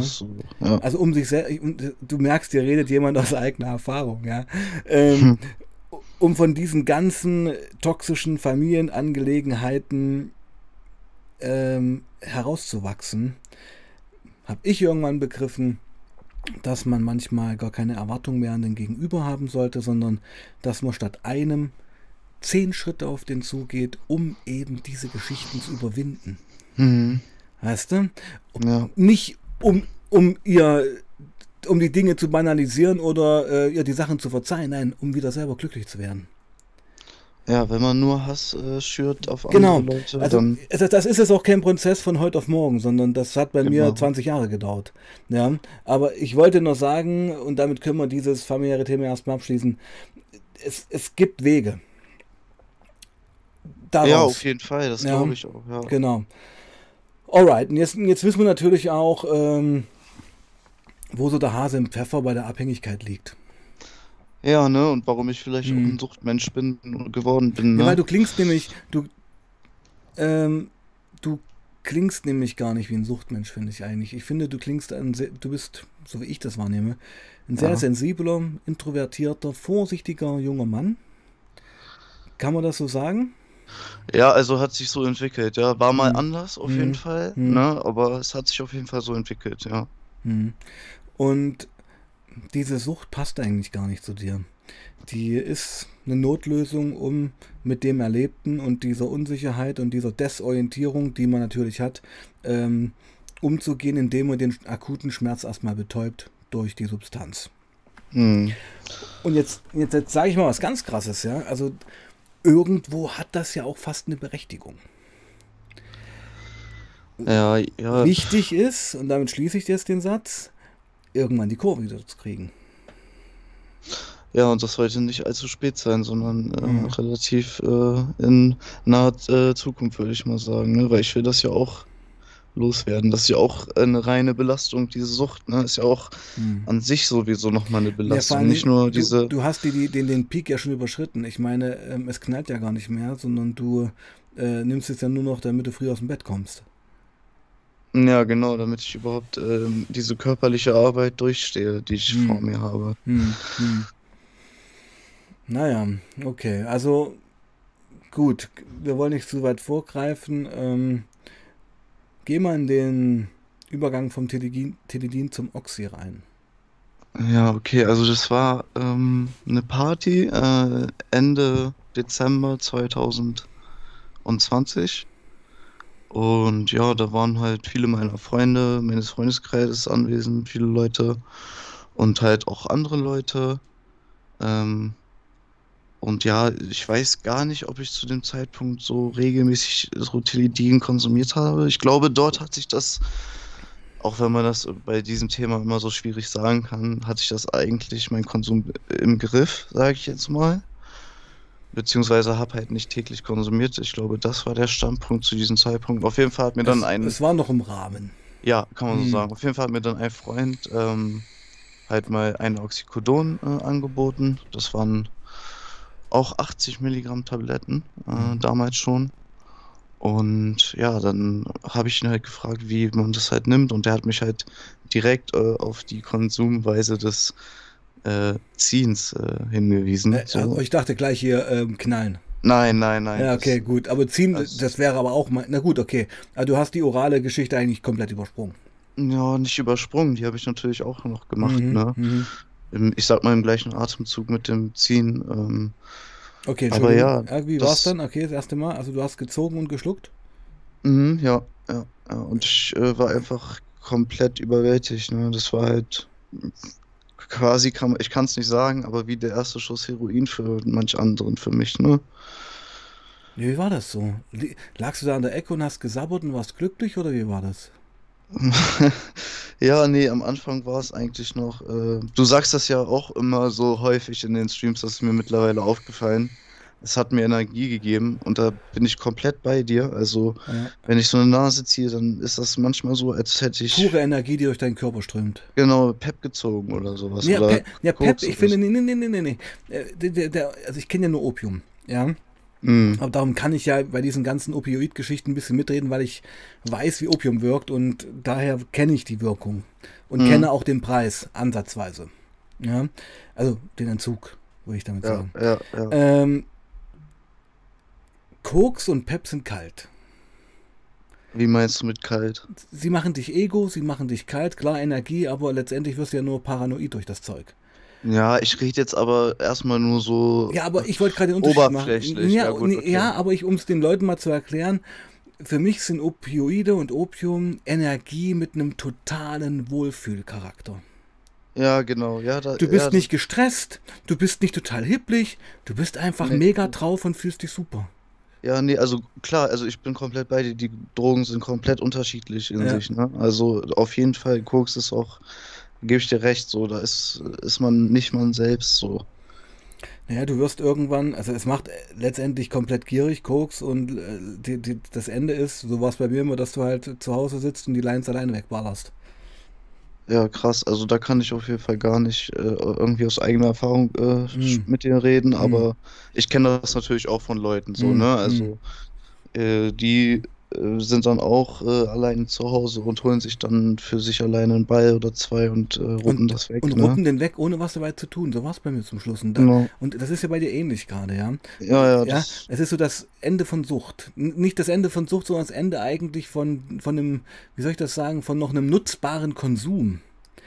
Ja. Also um sich selbst, du merkst, hier redet jemand aus eigener Erfahrung, ja. Ähm, um von diesen ganzen toxischen Familienangelegenheiten ähm, herauszuwachsen, habe ich irgendwann begriffen, dass man manchmal gar keine Erwartung mehr an den Gegenüber haben sollte, sondern dass man statt einem zehn Schritte auf den zugeht, um eben diese Geschichten zu überwinden. Mhm. Weißt du? Ja. Nicht um, um ihr um die Dinge zu banalisieren oder äh, ihr die Sachen zu verzeihen, nein, um wieder selber glücklich zu werden. ja, wenn man nur Hass äh, schürt auf Genau. andere Leute, Also dann. das, das ist jetzt auch kein Prozess von heute auf morgen, sondern das hat bei mir Genau. 20 Jahre gedauert. Ja, aber ich wollte nur sagen, und damit können wir dieses familiäre Thema erstmal abschließen, es, es gibt Wege. Daraus. Ja, auf jeden Fall, das Ja. glaube ich auch, ja. Genau. Alright, und jetzt, jetzt wissen wir natürlich auch, ähm, wo so der Hase im Pfeffer bei der Abhängigkeit liegt. Ja, ne, und warum ich vielleicht auch Mhm. ein Suchtmensch bin geworden bin, Ja, ne? weil du klingst nämlich, du, ähm, du klingst nämlich gar nicht wie ein Suchtmensch, finde ich eigentlich. Ich finde, du klingst ein, sehr- du bist, so wie ich das wahrnehme, ein sehr Ja. sensibler, introvertierter, vorsichtiger junger Mann. Kann man das so sagen? Ja, also hat sich so entwickelt, ja. War mal Mhm. anders auf Mhm. jeden Fall, Mhm. ne? Aber es hat sich auf jeden Fall so entwickelt, ja. Hm. Und diese Sucht passt eigentlich gar nicht zu dir. Die ist eine Notlösung, um mit dem Erlebten und dieser Unsicherheit und dieser Desorientierung, die man natürlich hat, ähm, umzugehen, indem man den akuten Schmerz erstmal betäubt durch die Substanz. Mhm. Und jetzt, jetzt, jetzt sage ich mal was ganz Krasses, ja. Also irgendwo hat das ja auch fast eine Berechtigung. Ja, ja. Wichtig ist, und damit schließe ich jetzt den Satz, irgendwann die Kurve wieder zu kriegen. Ja, und das sollte nicht allzu spät sein, sondern äh, Mhm. relativ äh, in naher äh, Zukunft, würde ich mal sagen, ne? Weil ich will das ja auch loswerden. Das ist ja auch eine reine Belastung, diese Sucht, ne? Ist ja auch Hm. an sich sowieso nochmal eine Ja, Belastung. allem, Nicht nur du, diese. Du hast die, die, den, den Peak ja schon überschritten. Ich meine, ähm, es knallt ja gar nicht mehr, sondern du, äh, nimmst es ja nur noch, damit du früh aus dem Bett kommst. Ja, genau, damit ich überhaupt ähm, diese körperliche Arbeit durchstehe, die ich Hm. vor mir habe. Hm, hm. Naja, okay. Also gut, wir wollen nicht zu weit vorgreifen. Ähm, geh mal in den Übergang vom Teledin, zum Oxy rein. Ja, okay, also das war ähm, eine Party äh, Ende Dezember 2020. Und ja, da waren halt viele meiner Freunde, meines Freundeskreises anwesend, viele Leute und halt auch andere Leute. Ähm, und ja, ich weiß gar nicht, ob ich zu dem Zeitpunkt so regelmäßig so Teledin konsumiert habe. Ich glaube, dort hat sich das, auch wenn man das bei diesem Thema immer so schwierig sagen kann, hatte ich das eigentlich mein Konsum im Griff, sage ich jetzt mal. Beziehungsweise habe halt nicht täglich konsumiert. Ich glaube, das war der Standpunkt zu diesem Zeitpunkt. Auf jeden Fall hat mir dann Es, ein, es war noch im Rahmen. ja, kann man so Hm. sagen. Auf jeden Fall hat mir dann ein Freund ähm, halt mal ein Oxycodon äh, angeboten. Das waren auch 80 Milligramm Tabletten, äh, Mhm. damals schon. Und ja, dann habe ich ihn halt gefragt, wie man das halt nimmt. Und der hat mich halt direkt äh, auf die Konsumweise des äh, Ziehens äh, hingewiesen. Äh, also So. ich dachte gleich hier ähm, knallen. Nein, nein, nein. Ja, das- okay, gut. Aber ziehen, das- das wäre aber auch mal. Na gut, okay. Also du hast die orale Geschichte eigentlich komplett übersprungen. Ja, nicht übersprungen. Die habe ich natürlich auch noch gemacht, Mhm, ne? Im, ich sag mal im gleichen Atemzug mit dem Ziehen. Ähm, Okay, Aber ja, wie war es dann? Okay, das erste Mal. Also du hast gezogen und geschluckt? mhm, ja, ja, ja. Und ich äh, war einfach komplett überwältigt, ne? Das war halt quasi, kann, ich kann es nicht sagen, aber wie der erste Schuss Heroin für manch anderen für mich, ne? Wie war das so? Lagst du da an der Ecke und hast gesabbert und warst glücklich oder wie war das? Ja, nee, am Anfang war es eigentlich noch. Äh, du sagst das ja auch immer so häufig in den Streams, das ist mir mittlerweile aufgefallen. Es hat mir Energie gegeben und da bin ich komplett bei dir. Also, Ja. wenn ich so eine Nase ziehe, dann ist das manchmal so, als hätte ich Pure Energie, die durch deinen Körper strömt. genau Pep gezogen oder sowas. Ja, oder Pe ja Pep, ich finde, nee, nee, nee, nee, nee. Äh, Der, der, der, also ich kenne ja nur Opium, ja. Mm, Aber darum kann ich ja bei diesen ganzen Opioid-Geschichten ein bisschen mitreden, weil ich weiß, wie Opium wirkt und daher kenne ich die Wirkung und Mhm. kenne auch den Preis ansatzweise. Ja, also den Entzug, würde ich damit ja, sagen. ja, ja. Ähm, Koks und Pep sind kalt. Wie meinst du mit kalt? Sie machen dich ego, sie machen dich kalt, klar Energie, aber letztendlich wirst du ja nur paranoid durch das Zeug. Ja, ich rede jetzt aber erstmal nur so. Ja, aber ich wollte gerade den Unterschied machen. Oberflächlich, Ja, ja, gut, okay. ja aber ich, um es den Leuten mal zu erklären, für mich sind Opioide und Opium Energie mit einem totalen Wohlfühlcharakter. Ja, genau. Ja, da, Du bist ja, nicht gestresst, du bist nicht total hipplig, du bist einfach Nee. mega drauf und fühlst dich super. Ja, nee, also klar, also ich bin komplett bei dir. Die Drogen sind komplett unterschiedlich in Ja. sich, ne? Also auf jeden Fall, Koks ist auch, gebe ich dir recht, so, da ist, ist man nicht man selbst so. Naja, du wirst irgendwann, also es macht letztendlich komplett gierig, Koks, und äh, die, die, das Ende ist, so war es bei mir immer, dass du halt zu Hause sitzt und die Lines alleine wegballerst. Ja, krass, also da kann ich auf jeden Fall gar nicht äh, irgendwie aus eigener Erfahrung äh, Hm. mit dir reden, Hm. aber ich kenne das natürlich auch von Leuten so, Hm, ne? Also äh, die sind dann auch äh, allein zu Hause und holen sich dann für sich alleine einen Ball oder zwei und äh, ruppen das weg, Und ne? ruppen den weg, ohne was dabei zu tun. So war es bei mir zum Schluss. Und, da, Genau. und das ist ja bei dir ähnlich gerade, ja. Ja, ja, Ja, es ist so das Ende von Sucht. N- Nicht das Ende von Sucht, sondern das Ende eigentlich von, von einem, wie soll ich das sagen, von noch einem nutzbaren Konsum.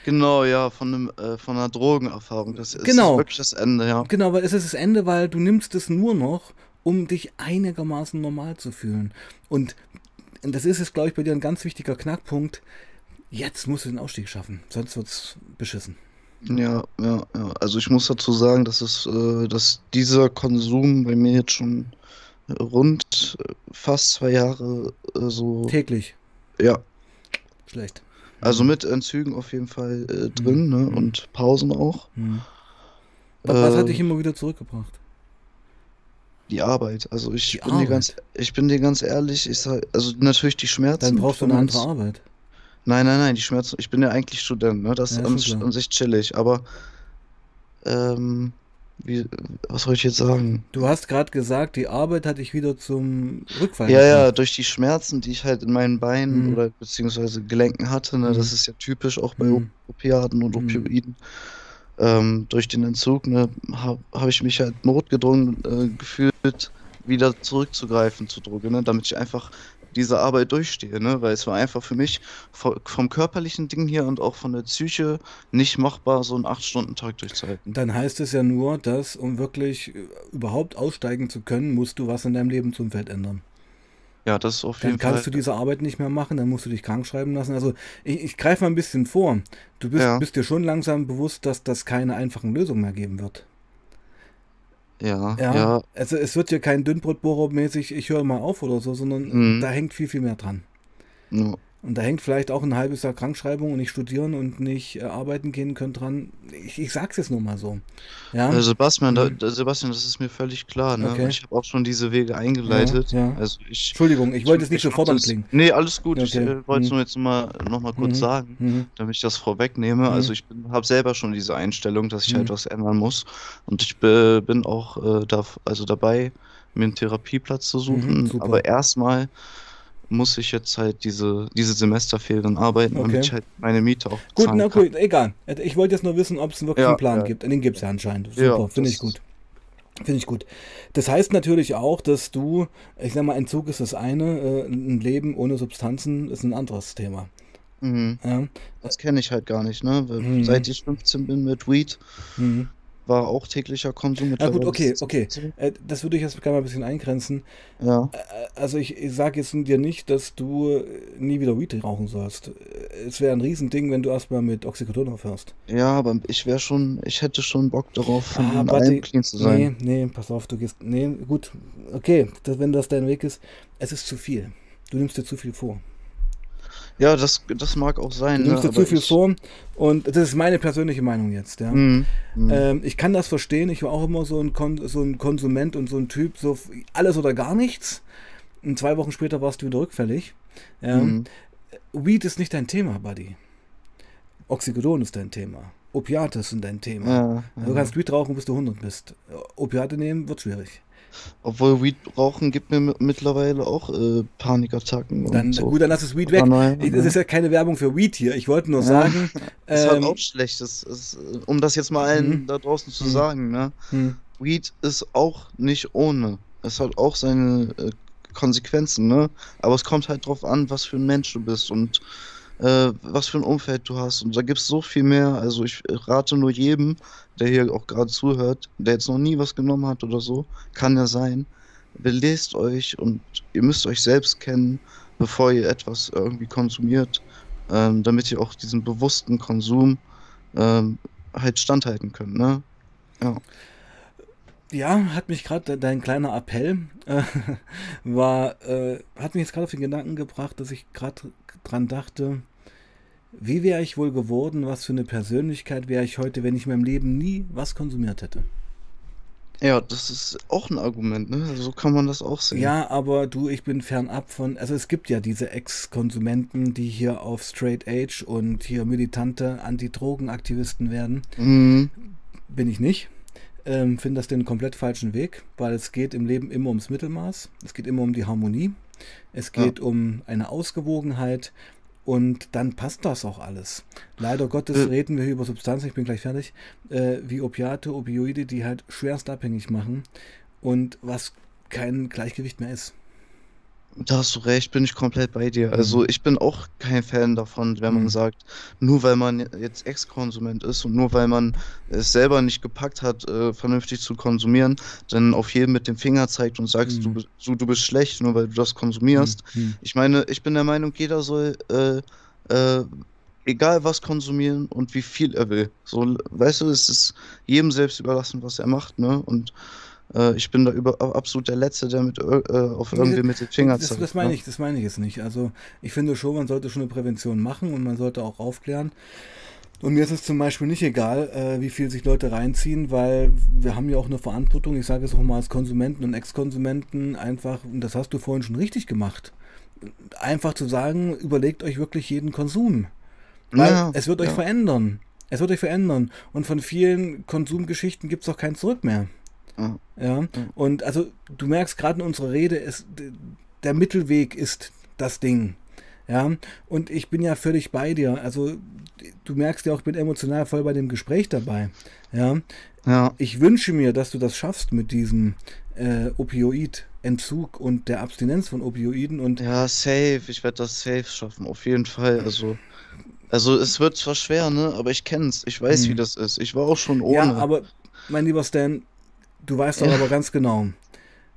genau, ja, von einem, äh, von einer Drogenerfahrung. Das ist Genau. wirklich das Ende, ja. Genau, weil es ist das Ende, weil du nimmst es nur noch, um dich einigermaßen normal zu fühlen. Und und das ist jetzt, glaube ich, bei dir ein ganz wichtiger Knackpunkt. Jetzt musst du den Ausstieg schaffen, sonst wird's beschissen. Ja, ja, ja. Also ich muss dazu sagen, dass es, äh, dass dieser Konsum bei mir jetzt schon rund äh, fast zwei Jahre äh, so, Täglich. ja, Schlecht. also mit Entzügen auf jeden Fall äh, drin, ne? Mhm. Und Pausen auch. Hm. Was, was hat Äh, dich immer wieder zurückgebracht? Die Arbeit. Also ich Die bin dir ganz, ich bin dir ganz ehrlich, ich sag, also natürlich die Schmerzen. Dann brauchst du eine andere Arbeit. Nein, nein, nein, die Schmerzen. Ich bin ja eigentlich Student, ne? Das Ja, ist an, klar. an sich chillig, aber ähm, wie, was soll ich jetzt sagen? Du hast gerade gesagt, die Arbeit hat dich wieder zum Rückfall Ja, ja, durch die Schmerzen, die ich halt in meinen Beinen Mhm. oder beziehungsweise Gelenken hatte, ne, Mhm. das ist ja typisch auch bei Mhm. Opiaten und Mhm. Ähm, durch den Entzug, ne, habe hab ich mich halt notgedrungen äh, gefühlt, wieder zurückzugreifen zur Droge, ne, damit ich einfach diese Arbeit durchstehe, ne, weil es war einfach für mich vo- vom körperlichen Ding hier und auch von der Psyche nicht machbar, so einen 8-Stunden-Tag durchzuhalten. Dann heißt es ja nur, dass, um wirklich äh, überhaupt aussteigen zu können, musst du was in deinem Lebensumfeld ändern. Ja, das ist auf Dann jeden kannst Fall. du diese Arbeit nicht mehr machen, dann musst du dich krank schreiben lassen. Also ich, ich greife mal ein bisschen vor. Du bist, Ja, bist dir schon langsam bewusst, dass das keine einfachen Lösungen mehr geben wird. ja, Ja, ja. also es wird hier kein Dünnbrotbohrer mäßig, ich höre mal auf oder so, sondern Mhm. da hängt viel, viel mehr dran. ja. Und da hängt vielleicht auch ein halbes Jahr Krankschreibung und nicht studieren und nicht äh, arbeiten gehen können dran. Ich, ich sag's jetzt nur mal so. Ja, Äh, Sebastian, da, mhm. da- Sebastian, das ist mir völlig klar, ne? Okay. ich habe auch schon diese Wege Ja, eingeleitet. ja. Also ich, Entschuldigung, ich ich, wollte jetzt nicht ich so fordernd klingen. Nee, alles gut. Ich Okay. äh, wollte es Mhm. nur jetzt mal, noch mal kurz Mhm. sagen, Mhm. damit ich das vorwegnehme. Also Mhm. ich habe selber schon diese Einstellung, dass ich halt Mhm. was ändern muss. Und ich bin auch äh, da, also dabei, mir einen Therapieplatz zu suchen. Aber erstmal muss ich jetzt halt diese, diese Semesterferien arbeiten, damit Okay. ich halt meine Miete auch Gut, na kann. gut, egal. Ich wollte jetzt nur wissen, ob es wirklich einen Ja, Plan ja, gibt. Den gibt es ja anscheinend. ja, Super, finde ich gut. Finde ich gut. Das heißt natürlich auch, dass du, ich sag mal, Entzug ist das eine, äh, ein Leben ohne Substanzen ist ein anderes Thema. mhm. Ja. Das kenne ich halt gar nicht, ne? Mhm. Seit ich 15 bin mit Weed, Mhm. War auch täglicher Konsum. Na gut, Mittlerweile ist okay, okay. Äh, Das würde ich jetzt gerne mal ein bisschen eingrenzen. Ja. Äh, Also ich, ich sage jetzt dir nicht, dass du äh, nie wieder Weed rauchen sollst. Es wäre ein Riesending, wenn du erstmal mit Oxycodon aufhörst. Ja, aber ich wäre schon, ich hätte schon Bock darauf, von Ah, warte, clean zu sein. nee, nee, pass auf, du gehst, nee, gut, okay, das, wenn das dein Weg ist, es ist zu viel. Du nimmst dir zu viel vor. Ja, das, das mag auch Du sein, ne? nimmst dir Aber zu viel ich. vor und das ist meine persönliche Meinung jetzt, ja. Mhm. Mhm. Ähm, ich kann das verstehen, ich war auch immer so ein, Kon so ein Konsument und so ein Typ, so alles oder gar nichts. Und zwei Wochen später warst du wieder rückfällig. Ja. Mhm. Weed ist nicht dein Thema, Buddy. Oxycodon ist dein Thema. Opiate sind dein Thema. Ja, Du ja. kannst Weed rauchen, bis du 100 bist. Opiate nehmen wird schwierig. Obwohl Weed rauchen gibt mir mi- mittlerweile auch äh, Panikattacken Dann, so. gut, dann lass es Weed weg. Paranoia, Ich, das ist ja keine Werbung für Weed hier. Ich wollte nur Ja, sagen, ist halt ähm, auch schlecht, das ist, äh, um das jetzt mal allen hm, da draußen zu hm, sagen, ne? hm, Weed ist auch nicht ohne. Es hat auch seine äh, Konsequenzen, ne? Aber es kommt halt drauf an, was für ein Mensch du bist und äh, was für ein Umfeld du hast. Und da gibt es so viel mehr. Also ich rate nur jedem, der hier auch gerade zuhört, der jetzt noch nie was genommen hat oder so, kann ja sein. Belest euch und ihr müsst euch selbst kennen, bevor ihr etwas irgendwie konsumiert, ähm, damit ihr auch diesen bewussten Konsum ähm, halt standhalten könnt, ne? Ja. Ja, hat mich gerade dein kleiner Appell äh, war, äh, hat mich jetzt gerade auf den Gedanken gebracht, dass ich gerade dran dachte, wie wäre ich wohl geworden, was für eine Persönlichkeit wäre ich heute, wenn ich in meinem Leben nie was konsumiert hätte. Ja, das ist auch ein Argument, ne? So kann man das auch sehen. Ja, aber du, ich bin fernab von, also es gibt ja diese Ex-Konsumenten, die hier auf Straight Age und hier militante Anti-Drogen-Aktivisten werden. Mhm. Bin ich nicht. Ähm, Finde das den komplett falschen Weg, weil es geht im Leben immer ums Mittelmaß. Es geht immer um die Harmonie. Es Ja. geht um eine Ausgewogenheit und dann passt das auch alles. Leider Gottes Äh, reden wir hier über Substanzen, ich bin gleich fertig, äh, wie Opiate, Opioide, die halt schwerst abhängig machen und was kein Gleichgewicht mehr ist. Da hast du recht, bin ich komplett bei dir. Mhm. Also ich bin auch kein Fan davon, wenn man Mhm. sagt, nur weil man jetzt Ex-Konsument ist und nur weil man es selber nicht gepackt hat, äh, vernünftig zu konsumieren, dann auf jeden mit dem Finger zeigt und sagst, du, Mhm. bist- du, du bist schlecht, nur weil du das konsumierst. hm. Ich meine, ich bin der Meinung, jeder soll äh, äh, egal was konsumieren und wie viel er will. So, weißt du, es ist jedem selbst überlassen, was er macht, ne? Und äh, ich bin da über, absolut der Letzte, der mit äh, auf irgendwie mit dem Finger Das, zeigt. das meine ne? ich, das meine ich jetzt nicht. Also ich finde schon, man sollte schon eine Prävention machen und man sollte auch aufklären. Und mir ist es zum Beispiel nicht egal, äh, wie viel sich Leute reinziehen, weil wir haben ja auch eine Verantwortung, ich sage es auch mal als Konsumenten und Ex-Konsumenten, einfach, und das hast du vorhin schon richtig gemacht, einfach zu sagen, überlegt euch wirklich jeden Konsum. Weil Ja, es wird euch ja. verändern. Es wird sich verändern. Und von vielen Konsumgeschichten gibt es auch kein Zurück mehr. Ja. Und also du merkst gerade in unserer Rede, es, der Mittelweg ist das Ding. Ja, und ich bin ja völlig bei dir. Also, du merkst ja auch, ich bin emotional voll bei dem Gespräch dabei. Ja, ja. ich wünsche mir, dass du das schaffst mit diesem äh, Opioid-Entzug und der Abstinenz von Opioiden. Und ja, safe. Ich werde das safe schaffen, auf jeden Fall. Also, also es wird zwar schwer, ne, aber ich kenn's. Ich weiß, hm. wie das ist. Ich war auch schon ohne. Ja, aber, mein lieber Stan, du weißt doch ja. aber ganz genau,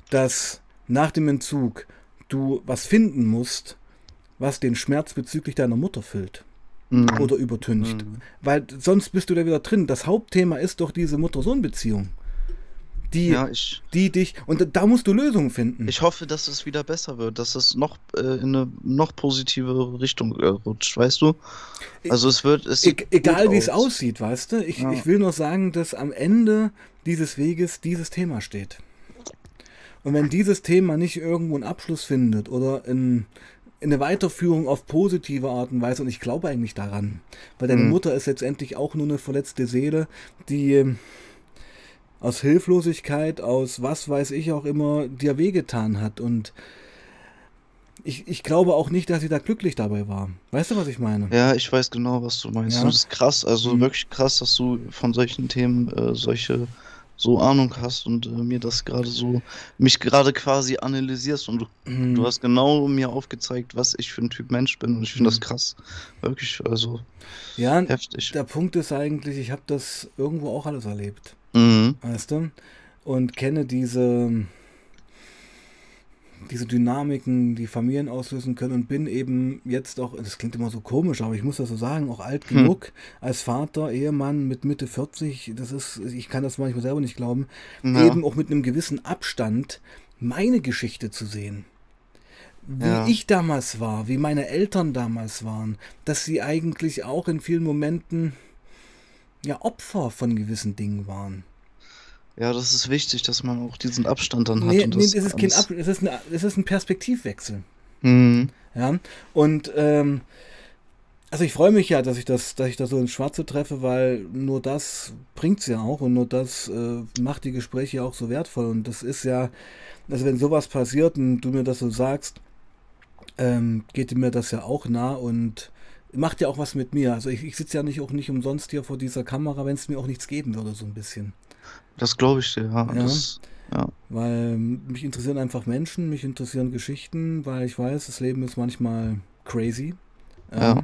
dass nach dem Entzug du was finden musst, was den Schmerz bezüglich deiner Mutter füllt. Mhm. Oder übertüncht. Mhm. Weil sonst bist du da wieder drin. Das Hauptthema ist doch diese Mutter-Sohn-Beziehung. Die, ja, ich, die dich. Und da musst du Lösungen finden. Ich hoffe, dass es wieder besser wird, dass es noch äh, in eine noch positive Richtung äh, rutscht, weißt du? Also es wird. Es e egal wie aus. es aussieht, weißt du? Ich, ja. ich will nur sagen, dass am Ende dieses Weges dieses Thema steht. Und wenn dieses Thema nicht irgendwo einen Abschluss findet oder in, eine Weiterführung auf positive Art und Weise und ich glaube eigentlich daran, weil deine mhm. Mutter ist letztendlich auch nur eine verletzte Seele, die ähm, aus Hilflosigkeit, aus was weiß ich auch immer, dir wehgetan hat und ich, ich glaube auch nicht, dass sie da glücklich dabei war. Weißt du, was ich meine? Ja, ich weiß genau, was du meinst. Ja. Das ist krass, also mhm. wirklich krass, dass du von solchen Themen äh, solche so Ahnung hast und äh, mir das gerade so, mich gerade quasi analysierst und du, mhm. du, hast genau mir aufgezeigt, was ich für ein Typ Mensch bin und ich finde mhm. das krass. Wirklich, also ja, heftig. Der Punkt ist eigentlich, ich habe das irgendwo auch alles erlebt. Mhm. Weißt du? Und kenne diese diese Dynamiken, die Familien auslösen können und bin eben jetzt auch, das klingt immer so komisch, aber ich muss das so sagen, auch alt hm. genug als Vater, Ehemann mit Mitte 40, das ist, ich kann das manchmal selber nicht glauben, ja. eben auch mit einem gewissen Abstand meine Geschichte zu sehen. Wie ja. ich damals war, wie meine Eltern damals waren, dass sie eigentlich auch in vielen Momenten ja Opfer von gewissen Dingen waren. Ja, das ist wichtig, dass man auch diesen Abstand dann hat. Nee, nee es, ist kein Ab es, ist eine, es ist ein Perspektivwechsel. Mhm. Ja, und ähm, also ich freue mich ja, dass ich das, dass ich das so ins Schwarze treffe, weil nur das bringt es ja auch und nur das äh, macht die Gespräche auch so wertvoll. Und das ist ja, also wenn sowas passiert und du mir das so sagst, ähm, geht mir das ja auch nah und macht ja auch was mit mir. Also ich, ich sitze ja nicht auch nicht umsonst hier vor dieser Kamera, wenn es mir auch nichts geben würde, so ein bisschen. Das glaube ich dir, ja. ja. Das, ja. Weil mich interessieren einfach Menschen, mich interessieren Geschichten, weil ich weiß, das Leben ist manchmal crazy. Ja.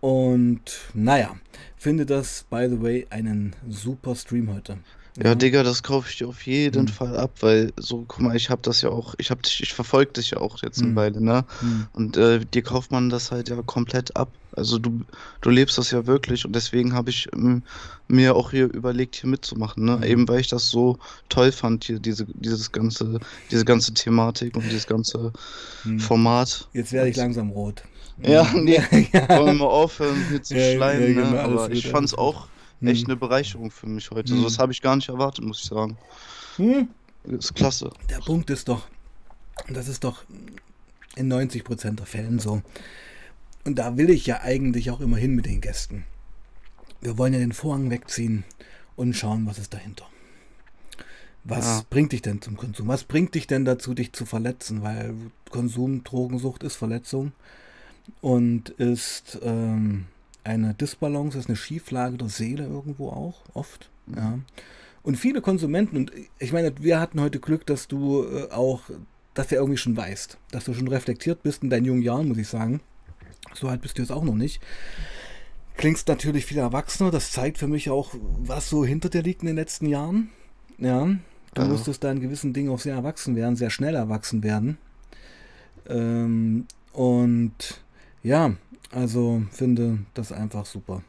Und naja, finde das, by the way, einen super Stream heute. Ja, Digga, das kaufe ich dir auf jeden mhm. Fall ab, weil so, guck mal, ich habe das ja auch, ich habe dich, ich verfolge dich ja auch jetzt eine mhm. Weile, ne? Mhm. Und äh, dir kauft man das halt ja komplett ab. Also du, du lebst das ja wirklich und deswegen habe ich ähm, mir auch hier überlegt, hier mitzumachen, ne? Mhm. Eben weil ich das so toll fand, hier diese, dieses ganze, diese ganze Thematik und dieses ganze mhm. Format. Jetzt werde ich langsam rot. Ja, nee, ja. wollen wir mal aufhören, hier zu ja, schleimen, ja, ne? Aber ich fand es auch echt hm. eine Bereicherung für mich heute. Hm. So, das habe ich gar nicht erwartet, muss ich sagen. Hm. Das ist klasse. Der Punkt ist doch, das ist doch in 90% der Fällen so. Und da will ich ja eigentlich auch immer hin mit den Gästen. Wir wollen ja den Vorhang wegziehen und schauen, was ist dahinter. Was ja. bringt dich denn zum Konsum? Was bringt dich denn dazu, dich zu verletzen? Weil Konsum, Drogensucht ist Verletzung und ist ähm, eine Disbalance, ist eine Schieflage der Seele irgendwo auch, oft. Ja. Und viele Konsumenten, und ich meine, wir hatten heute Glück, dass du äh, auch, dass du irgendwie schon weißt, dass du schon reflektiert bist in deinen jungen Jahren, muss ich sagen. So alt bist du jetzt auch noch nicht. Klingst natürlich viel erwachsener, das zeigt für mich auch, was so hinter dir liegt in den letzten Jahren. Ja, du ja. musstest da in gewissen Dingen auch sehr erwachsen werden, sehr schnell erwachsen werden. Ähm, und ja, also finde das einfach super.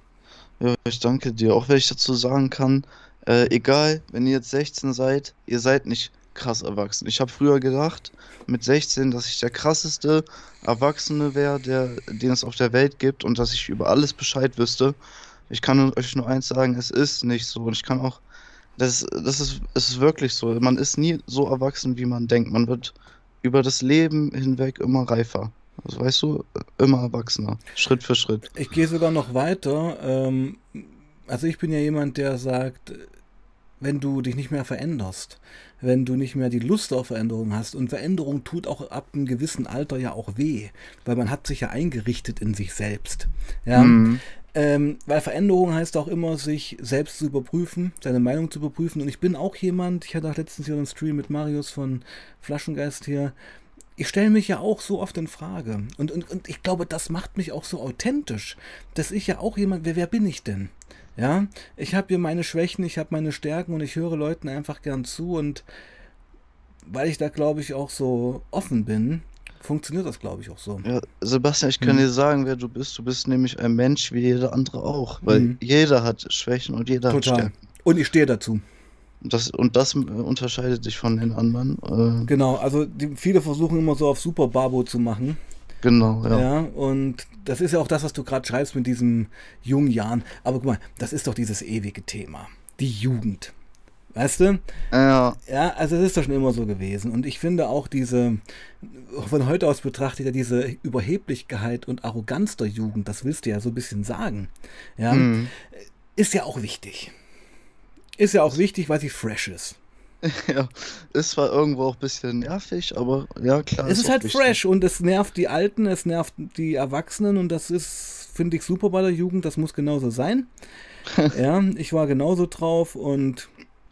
Ja, ich danke dir. Auch wenn ich dazu sagen kann, äh, egal, wenn ihr jetzt 16 seid, ihr seid nicht krass erwachsen. Ich habe früher gedacht, mit 16, dass ich der krasseste Erwachsene wäre, den es auf der Welt gibt und dass ich über alles Bescheid wüsste. Ich kann euch nur eins sagen, es ist nicht so. Und ich kann auch, das, das ist, es ist wirklich so. Man ist nie so erwachsen, wie man denkt. Man wird über das Leben hinweg immer reifer. Also weißt du, immer erwachsener, Schritt für Schritt. Ich gehe sogar noch weiter. Ähm, Also ich bin ja jemand, der sagt, wenn du dich nicht mehr veränderst, wenn du nicht mehr die Lust auf Veränderung hast. Und Veränderung tut auch ab einem gewissen Alter ja auch weh, weil man hat sich ja eingerichtet in sich selbst. Ja. Mhm. Ähm, weil Veränderung heißt auch immer, sich selbst zu überprüfen, seine Meinung zu überprüfen. Und ich bin auch jemand, ich hatte auch letztens hier einen Stream mit Marius von Flaschengeist hier. Ich stelle mich ja auch so oft in Frage. Und, und, und ich glaube, das macht mich auch so authentisch, dass ich ja auch jemand, wer, wer bin ich denn? Ja, ich habe hier meine Schwächen, ich habe meine Stärken und ich höre Leuten einfach gern zu und weil ich da glaube ich auch so offen bin, funktioniert das glaube ich auch so. Ja, Sebastian, ich kann mhm. dir sagen, wer du bist. Du bist nämlich ein Mensch wie jeder andere auch, weil mhm. jeder hat Schwächen und jeder Total. hat Stärken. Und ich stehe dazu. Das, und das äh, unterscheidet dich von den anderen. Äh, genau, also die, viele versuchen immer so auf Super Babo zu machen. Genau, ja. ja. Und das ist ja auch das, was du gerade schreibst mit diesen jungen Jahren. Aber guck mal, das ist doch dieses ewige Thema. Die Jugend. Weißt du? Ja. Ja, also es ist doch schon immer so gewesen. Und ich finde auch diese, von heute aus betrachtet, ja, diese Überheblichkeit und Arroganz der Jugend, das willst du ja so ein bisschen sagen. Ja, mhm. ist ja auch wichtig. Ist ja auch wichtig, weil sie fresh ist. Ja, ist zwar irgendwo auch ein bisschen nervig, aber ja, klar. Es ist, ist halt wichtig. fresh und es nervt die Alten, es nervt die Erwachsenen und das ist, finde ich, super bei der Jugend. Das muss genauso sein. ja, ich war genauso drauf und.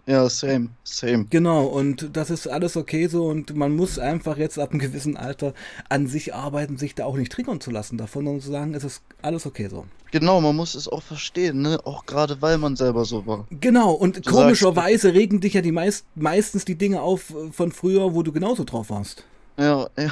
Ja, same, same. Genau, und das ist alles okay so und man muss einfach jetzt ab einem gewissen Alter an sich arbeiten, sich da auch nicht triggern zu lassen davon und zu sagen, es ist alles okay so. Genau, man muss es auch verstehen, ne? Auch gerade weil man selber so war. Genau, und du komischerweise sagst, regen dich ja die meist, meistens die Dinge auf äh, von früher, wo du genauso drauf warst. Ja, ja,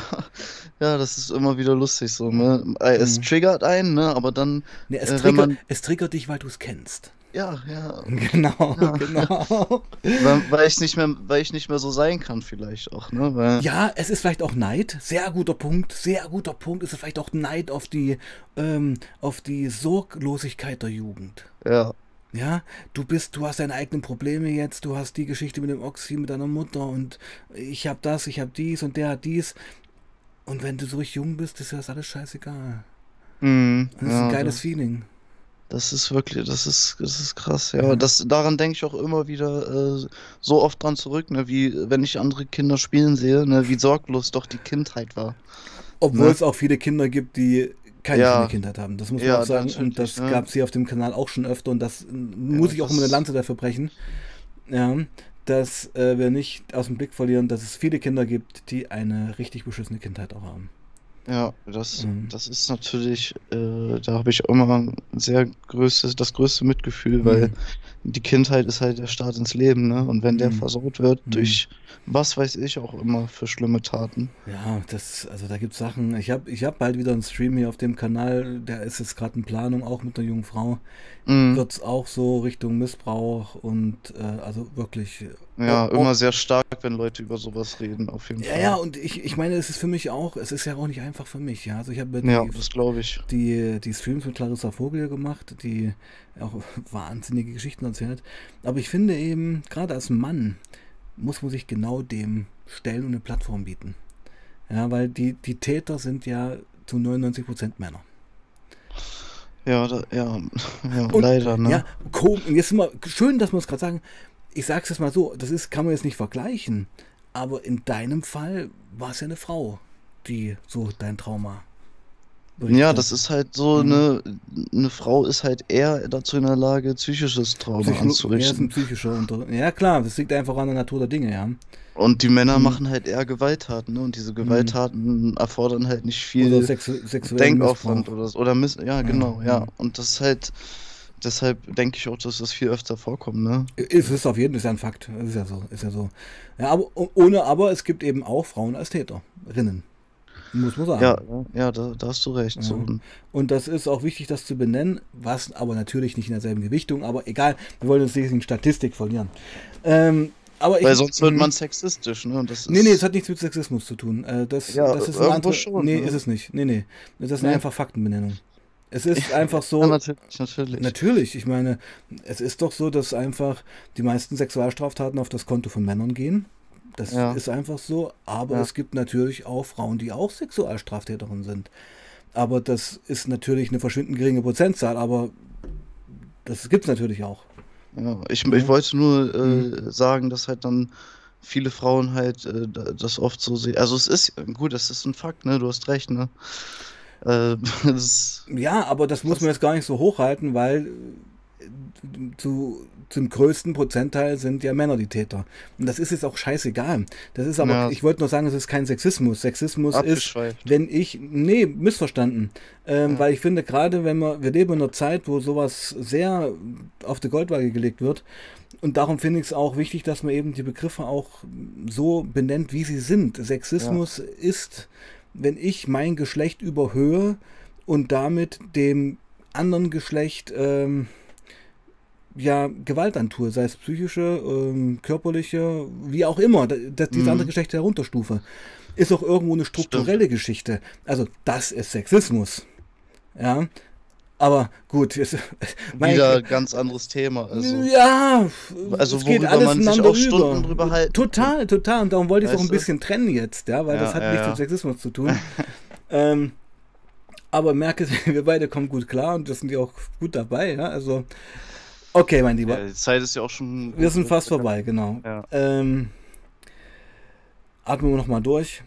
ja, das ist immer wieder lustig so, ne? Äh, es mhm. triggert einen, ne? Aber dann. Ne, es, äh, triggert, man... es triggert dich, weil du es kennst. Ja, ja. Genau, ja. genau. weil, weil, ich nicht mehr, weil ich nicht mehr so sein kann, vielleicht auch, ne? Weil ja, es ist vielleicht auch Neid. Sehr guter Punkt. Sehr guter Punkt. Es ist vielleicht auch Neid auf die, ähm, auf die Sorglosigkeit der Jugend. Ja. Ja, du bist, du hast deine eigenen Probleme jetzt, du hast die Geschichte mit dem Oxy, mit deiner Mutter und ich hab das, ich hab dies und der hat dies. Und wenn du so richtig jung bist, ist das alles scheißegal. Mm, das ist ja, ein geiles Feeling. Das ist wirklich, das ist, das ist krass, ja. ja. Das, daran denke ich auch immer wieder äh, so oft dran zurück, ne, wie wenn ich andere Kinder spielen sehe, ne, wie sorglos doch die Kindheit war. Obwohl ne? es auch viele Kinder gibt, die keine ja. Kindheit haben. Das muss man ja, auch sagen. Und das ne? gab es hier auf dem Kanal auch schon öfter und das muss ich auch immer eine Lanze dafür brechen. Ja, dass äh, wir nicht aus dem Blick verlieren, dass es viele Kinder gibt, die eine richtig beschissene Kindheit auch haben. Ja, das, mhm. das ist natürlich, äh, da habe ich immer sehr größtes, das größte Mitgefühl, mhm. weil die Kindheit ist halt der Start ins Leben, ne? Und wenn der mhm. versaut wird mhm. durch was weiß ich auch immer für schlimme Taten. Ja, das, also da gibt es Sachen. Ich habe ich hab bald wieder einen Stream hier auf dem Kanal, der ist jetzt gerade in Planung, auch mit einer jungen Frau. Mhm. Wird es auch so Richtung Missbrauch und äh, also wirklich. Ja, auch, immer sehr stark, wenn Leute über sowas reden, auf jeden ja, Fall. Ja, und ich, ich meine, es ist für mich auch, es ist ja auch nicht einfach für mich, ja. Also ich habe ja, das glaube ich. Die, die Streams mit Clarissa Vogel gemacht, die auch wahnsinnige Geschichten erzählt. Aber ich finde eben, gerade als Mann, muss man sich genau dem stellen und eine Plattform bieten. Ja, weil die, die Täter sind ja zu 99% Männer. Ja, da, ja, ja und, leider, ne? Ja, jetzt immer schön, dass wir es gerade sagen. Ich sag's jetzt mal so, das ist, kann man jetzt nicht vergleichen. Aber in deinem Fall war es ja eine Frau, die so dein Trauma ja, das ist halt so, eine, mhm. eine Frau ist halt eher dazu in der Lage, psychisches Trauma Psycho anzurichten. ja, klar, das liegt einfach an der Natur der Dinge, ja. Und die Männer mhm. machen halt eher Gewalttaten, ne? Und diese mhm. Gewalttaten mhm. erfordern halt nicht viel oder Denkaufwand oder so. Oder Miss ja, genau, ja. Und das ist halt, deshalb denke ich auch, dass das viel öfter vorkommt, ne? Es ist auf jeden Fall ein Fakt. Das ist ja so, ist ja so. Ja, aber ohne aber, es gibt eben auch Frauen als Täterinnen. Muss man sagen. Ja, ja da, da hast du recht. Ja. So. Und das ist auch wichtig, das zu benennen, was aber natürlich nicht in derselben Gewichtung, aber egal, wir wollen uns nicht in Statistik verlieren. Ähm, aber Weil ich, sonst wird man sexistisch, ne? das nee, nee, es hat nichts mit Sexismus zu tun. Äh, das, ja, das ist eine andere, schon, Nee, ne? ist es nicht. Nee, nee. Das ist nee. einfach Faktenbenennung. Es ist einfach so. Ja, natürlich, natürlich. Natürlich, ich meine, es ist doch so, dass einfach die meisten Sexualstraftaten auf das Konto von Männern gehen. Das ja. ist einfach so. Aber ja. es gibt natürlich auch Frauen, die auch Sexualstraftäterinnen sind. Aber das ist natürlich eine verschwindend geringe Prozentzahl. Aber das gibt es natürlich auch. Ja, ich, ich wollte nur äh, mhm. sagen, dass halt dann viele Frauen halt äh, das oft so sehen. Also es ist, gut, das ist ein Fakt, ne? Du hast recht, ne? Äh, ja, aber das muss man jetzt gar nicht so hochhalten, weil äh, zu, zum größten Prozentteil sind ja Männer die Täter. Und das ist jetzt auch scheißegal. Das ist aber, ja. ich wollte nur sagen, es ist kein Sexismus. Sexismus ist, wenn ich, nee, missverstanden. Ähm, ja. Weil ich finde, gerade wenn wir, wir leben in einer Zeit, wo sowas sehr auf die Goldwaage gelegt wird. Und darum finde ich es auch wichtig, dass man eben die Begriffe auch so benennt, wie sie sind. Sexismus ja. ist, wenn ich mein Geschlecht überhöhe und damit dem anderen Geschlecht ähm, ja, Gewalt antue, sei es psychische, ähm, körperliche, wie auch immer, dass diese mhm. andere Geschlechter herunterstufe, ist auch irgendwo eine strukturelle Stimmt. Geschichte. Also das ist Sexismus. Ja. Aber gut, ist, wieder ein ganz anderes Thema. Also, ja, also es geht alles man sich auch Stunden über. drüber halten. Total, total. Und darum wollte ich es auch ein bisschen trennen jetzt, ja, weil ja, das hat ja, nichts ja. mit Sexismus zu tun. ähm, aber merke, wir beide kommen gut klar und das sind ja auch gut dabei, ja. Also Okay, mein Lieber. Die Zeit ist ja auch schon. Wir sind fast vorbei, genau. Ähm, atmen wir nochmal durch.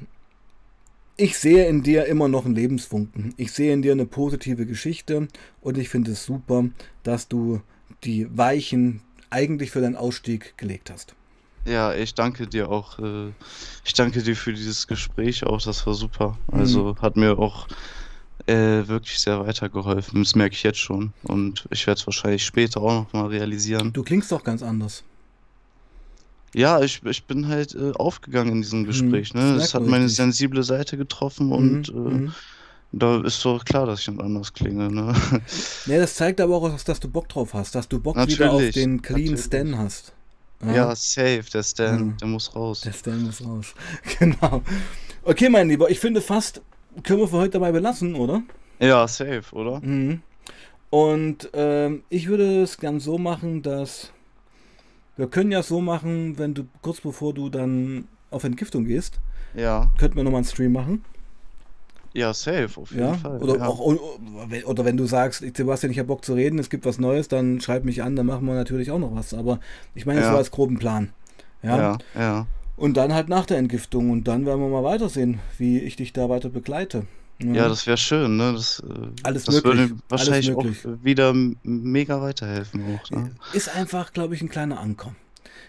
Ich sehe in dir immer noch einen Lebensfunken. Ich sehe in dir eine positive Geschichte und ich finde es super, dass du die Weichen eigentlich für deinen Ausstieg gelegt hast. Ja, ich danke dir auch. Äh, ich danke dir für dieses Gespräch auch. Das war super. Also mhm. hat mir auch äh, wirklich sehr weitergeholfen. Das merke ich jetzt schon. Und ich werde es wahrscheinlich später auch noch mal realisieren. Du klingst doch ganz anders. Ja, ich, ich bin halt äh, aufgegangen in diesem mhm. Gespräch. Mhm, ne? Es hat meine sensible Seite getroffen mhm, und äh, mhm. da ist doch klar, dass ich anders klinge. Ne? Ja, das zeigt aber auch, dass du Bock drauf hast, dass du Bock natürlich, wieder auf den Clean natürlich. Stan hast. Ja, ja safe, der Stan, mhm. der muss raus. Der Stan muss raus. Genau. Okay, mein Lieber, ich finde fast, können wir für heute dabei belassen, oder? Ja, safe, oder? Mhm. Und ähm, ich würde es gern so machen, dass wir können ja so machen, wenn du kurz bevor du dann auf Entgiftung gehst, ja. könnten wir nochmal einen Stream machen. Ja, safe, auf jeden ja? Fall. Oder, ja. auch, oder wenn du sagst, Sebastian, ich habe Bock zu reden, es gibt was Neues, dann schreib mich an, dann machen wir natürlich auch noch was. Aber ich meine, das ja. war als groben Plan. Ja, ja. ja. Und dann halt nach der Entgiftung und dann werden wir mal weitersehen, wie ich dich da weiter begleite. Ja, ja das wäre schön, ne? Das, äh, Alles das möglich. würde wahrscheinlich möglich. auch wieder mega weiterhelfen. Auch, ne? Ist einfach, glaube ich, ein kleiner Ankommen.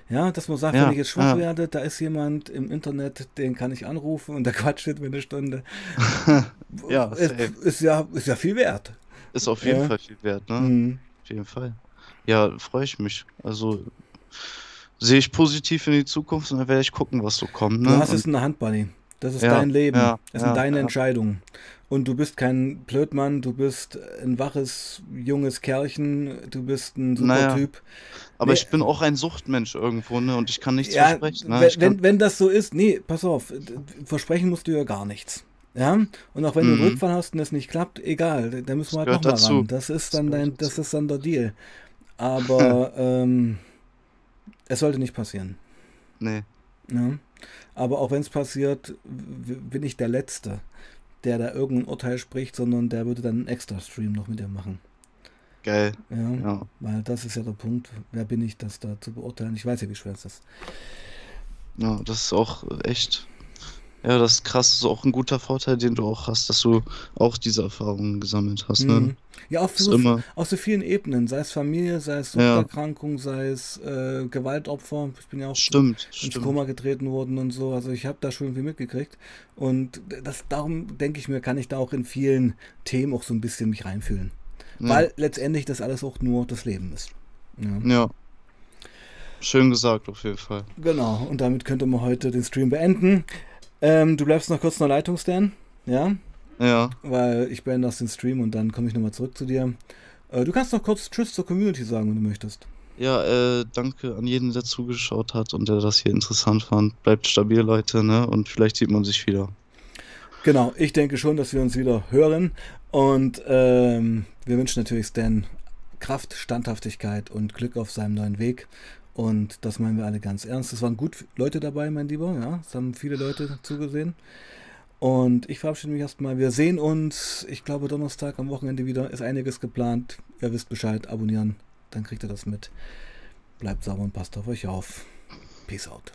Ja, dass man sagt, ja, wenn ich jetzt schwach ja. werde, da ist jemand im Internet, den kann ich anrufen und der quatscht mit eine Stunde. ja, ist, ist, ja, ist ja viel wert. Ist auf jeden ja. Fall viel wert, ne? Mhm. Auf jeden Fall. Ja, freue ich mich. Also sehe ich positiv in die Zukunft und dann werde ich gucken, was so kommt. Ne? Du hast und es in der Hand, Buddy. Das ist ja, dein Leben. Ja, das sind ja, deine Entscheidungen. Und du bist kein Blödmann, du bist ein waches, junges Kerlchen, du bist ein super naja, Typ. Aber nee, ich bin auch ein Suchtmensch irgendwo, ne? Und ich kann nichts versprechen. Ne? Wenn, wenn, wenn, das so ist, nee, pass auf, versprechen musst du ja gar nichts. Ja, und auch wenn mhm. du einen Rückfall hast und das nicht klappt, egal, da müssen wir halt nochmal ran. Das ist dann das dein, das ist dann der Deal. Aber ähm, es sollte nicht passieren. Nee. Ja. Aber auch wenn es passiert, bin ich der Letzte, der da irgendein Urteil spricht, sondern der würde dann einen extra Stream noch mit dir machen. Geil. Ja, ja, Weil das ist ja der Punkt. Wer bin ich, das da zu beurteilen? Ich weiß ja, wie schwer es ist. Ja, das ist auch echt ja, das ist krass. Das ist auch ein guter Vorteil, den du auch hast, dass du auch diese Erfahrungen gesammelt hast. Ne? Mhm. Ja, auf so, immer... auf so vielen Ebenen. Sei es Familie, sei es ja. sei es äh, Gewaltopfer. Ich bin ja auch stimmt, ins stimmt. Koma getreten worden und so. Also ich habe da schon viel mitgekriegt. Und das, darum denke ich mir, kann ich da auch in vielen Themen auch so ein bisschen mich reinfühlen. Ja. Weil letztendlich das alles auch nur das Leben ist. Ja. ja. Schön gesagt, auf jeden Fall. Genau, und damit könnte man heute den Stream beenden. Ähm, du bleibst noch kurz in der Leitung, Stan. Ja? Ja. Weil ich beende das den Stream und dann komme ich nochmal zurück zu dir. Äh, du kannst noch kurz Tschüss zur Community sagen, wenn du möchtest. Ja, äh, danke an jeden, der zugeschaut hat und der das hier interessant fand. Bleibt stabil, Leute, ne? Und vielleicht sieht man sich wieder. Genau, ich denke schon, dass wir uns wieder hören. Und ähm, wir wünschen natürlich Stan Kraft, Standhaftigkeit und Glück auf seinem neuen Weg. Und das meinen wir alle ganz ernst. Es waren gut Leute dabei, mein Lieber. Ja, es haben viele Leute zugesehen. Und ich verabschiede mich erstmal. Wir sehen uns, ich glaube, Donnerstag am Wochenende wieder. Ist einiges geplant. Ihr wisst Bescheid. Abonnieren, dann kriegt ihr das mit. Bleibt sauber und passt auf euch auf. Peace out.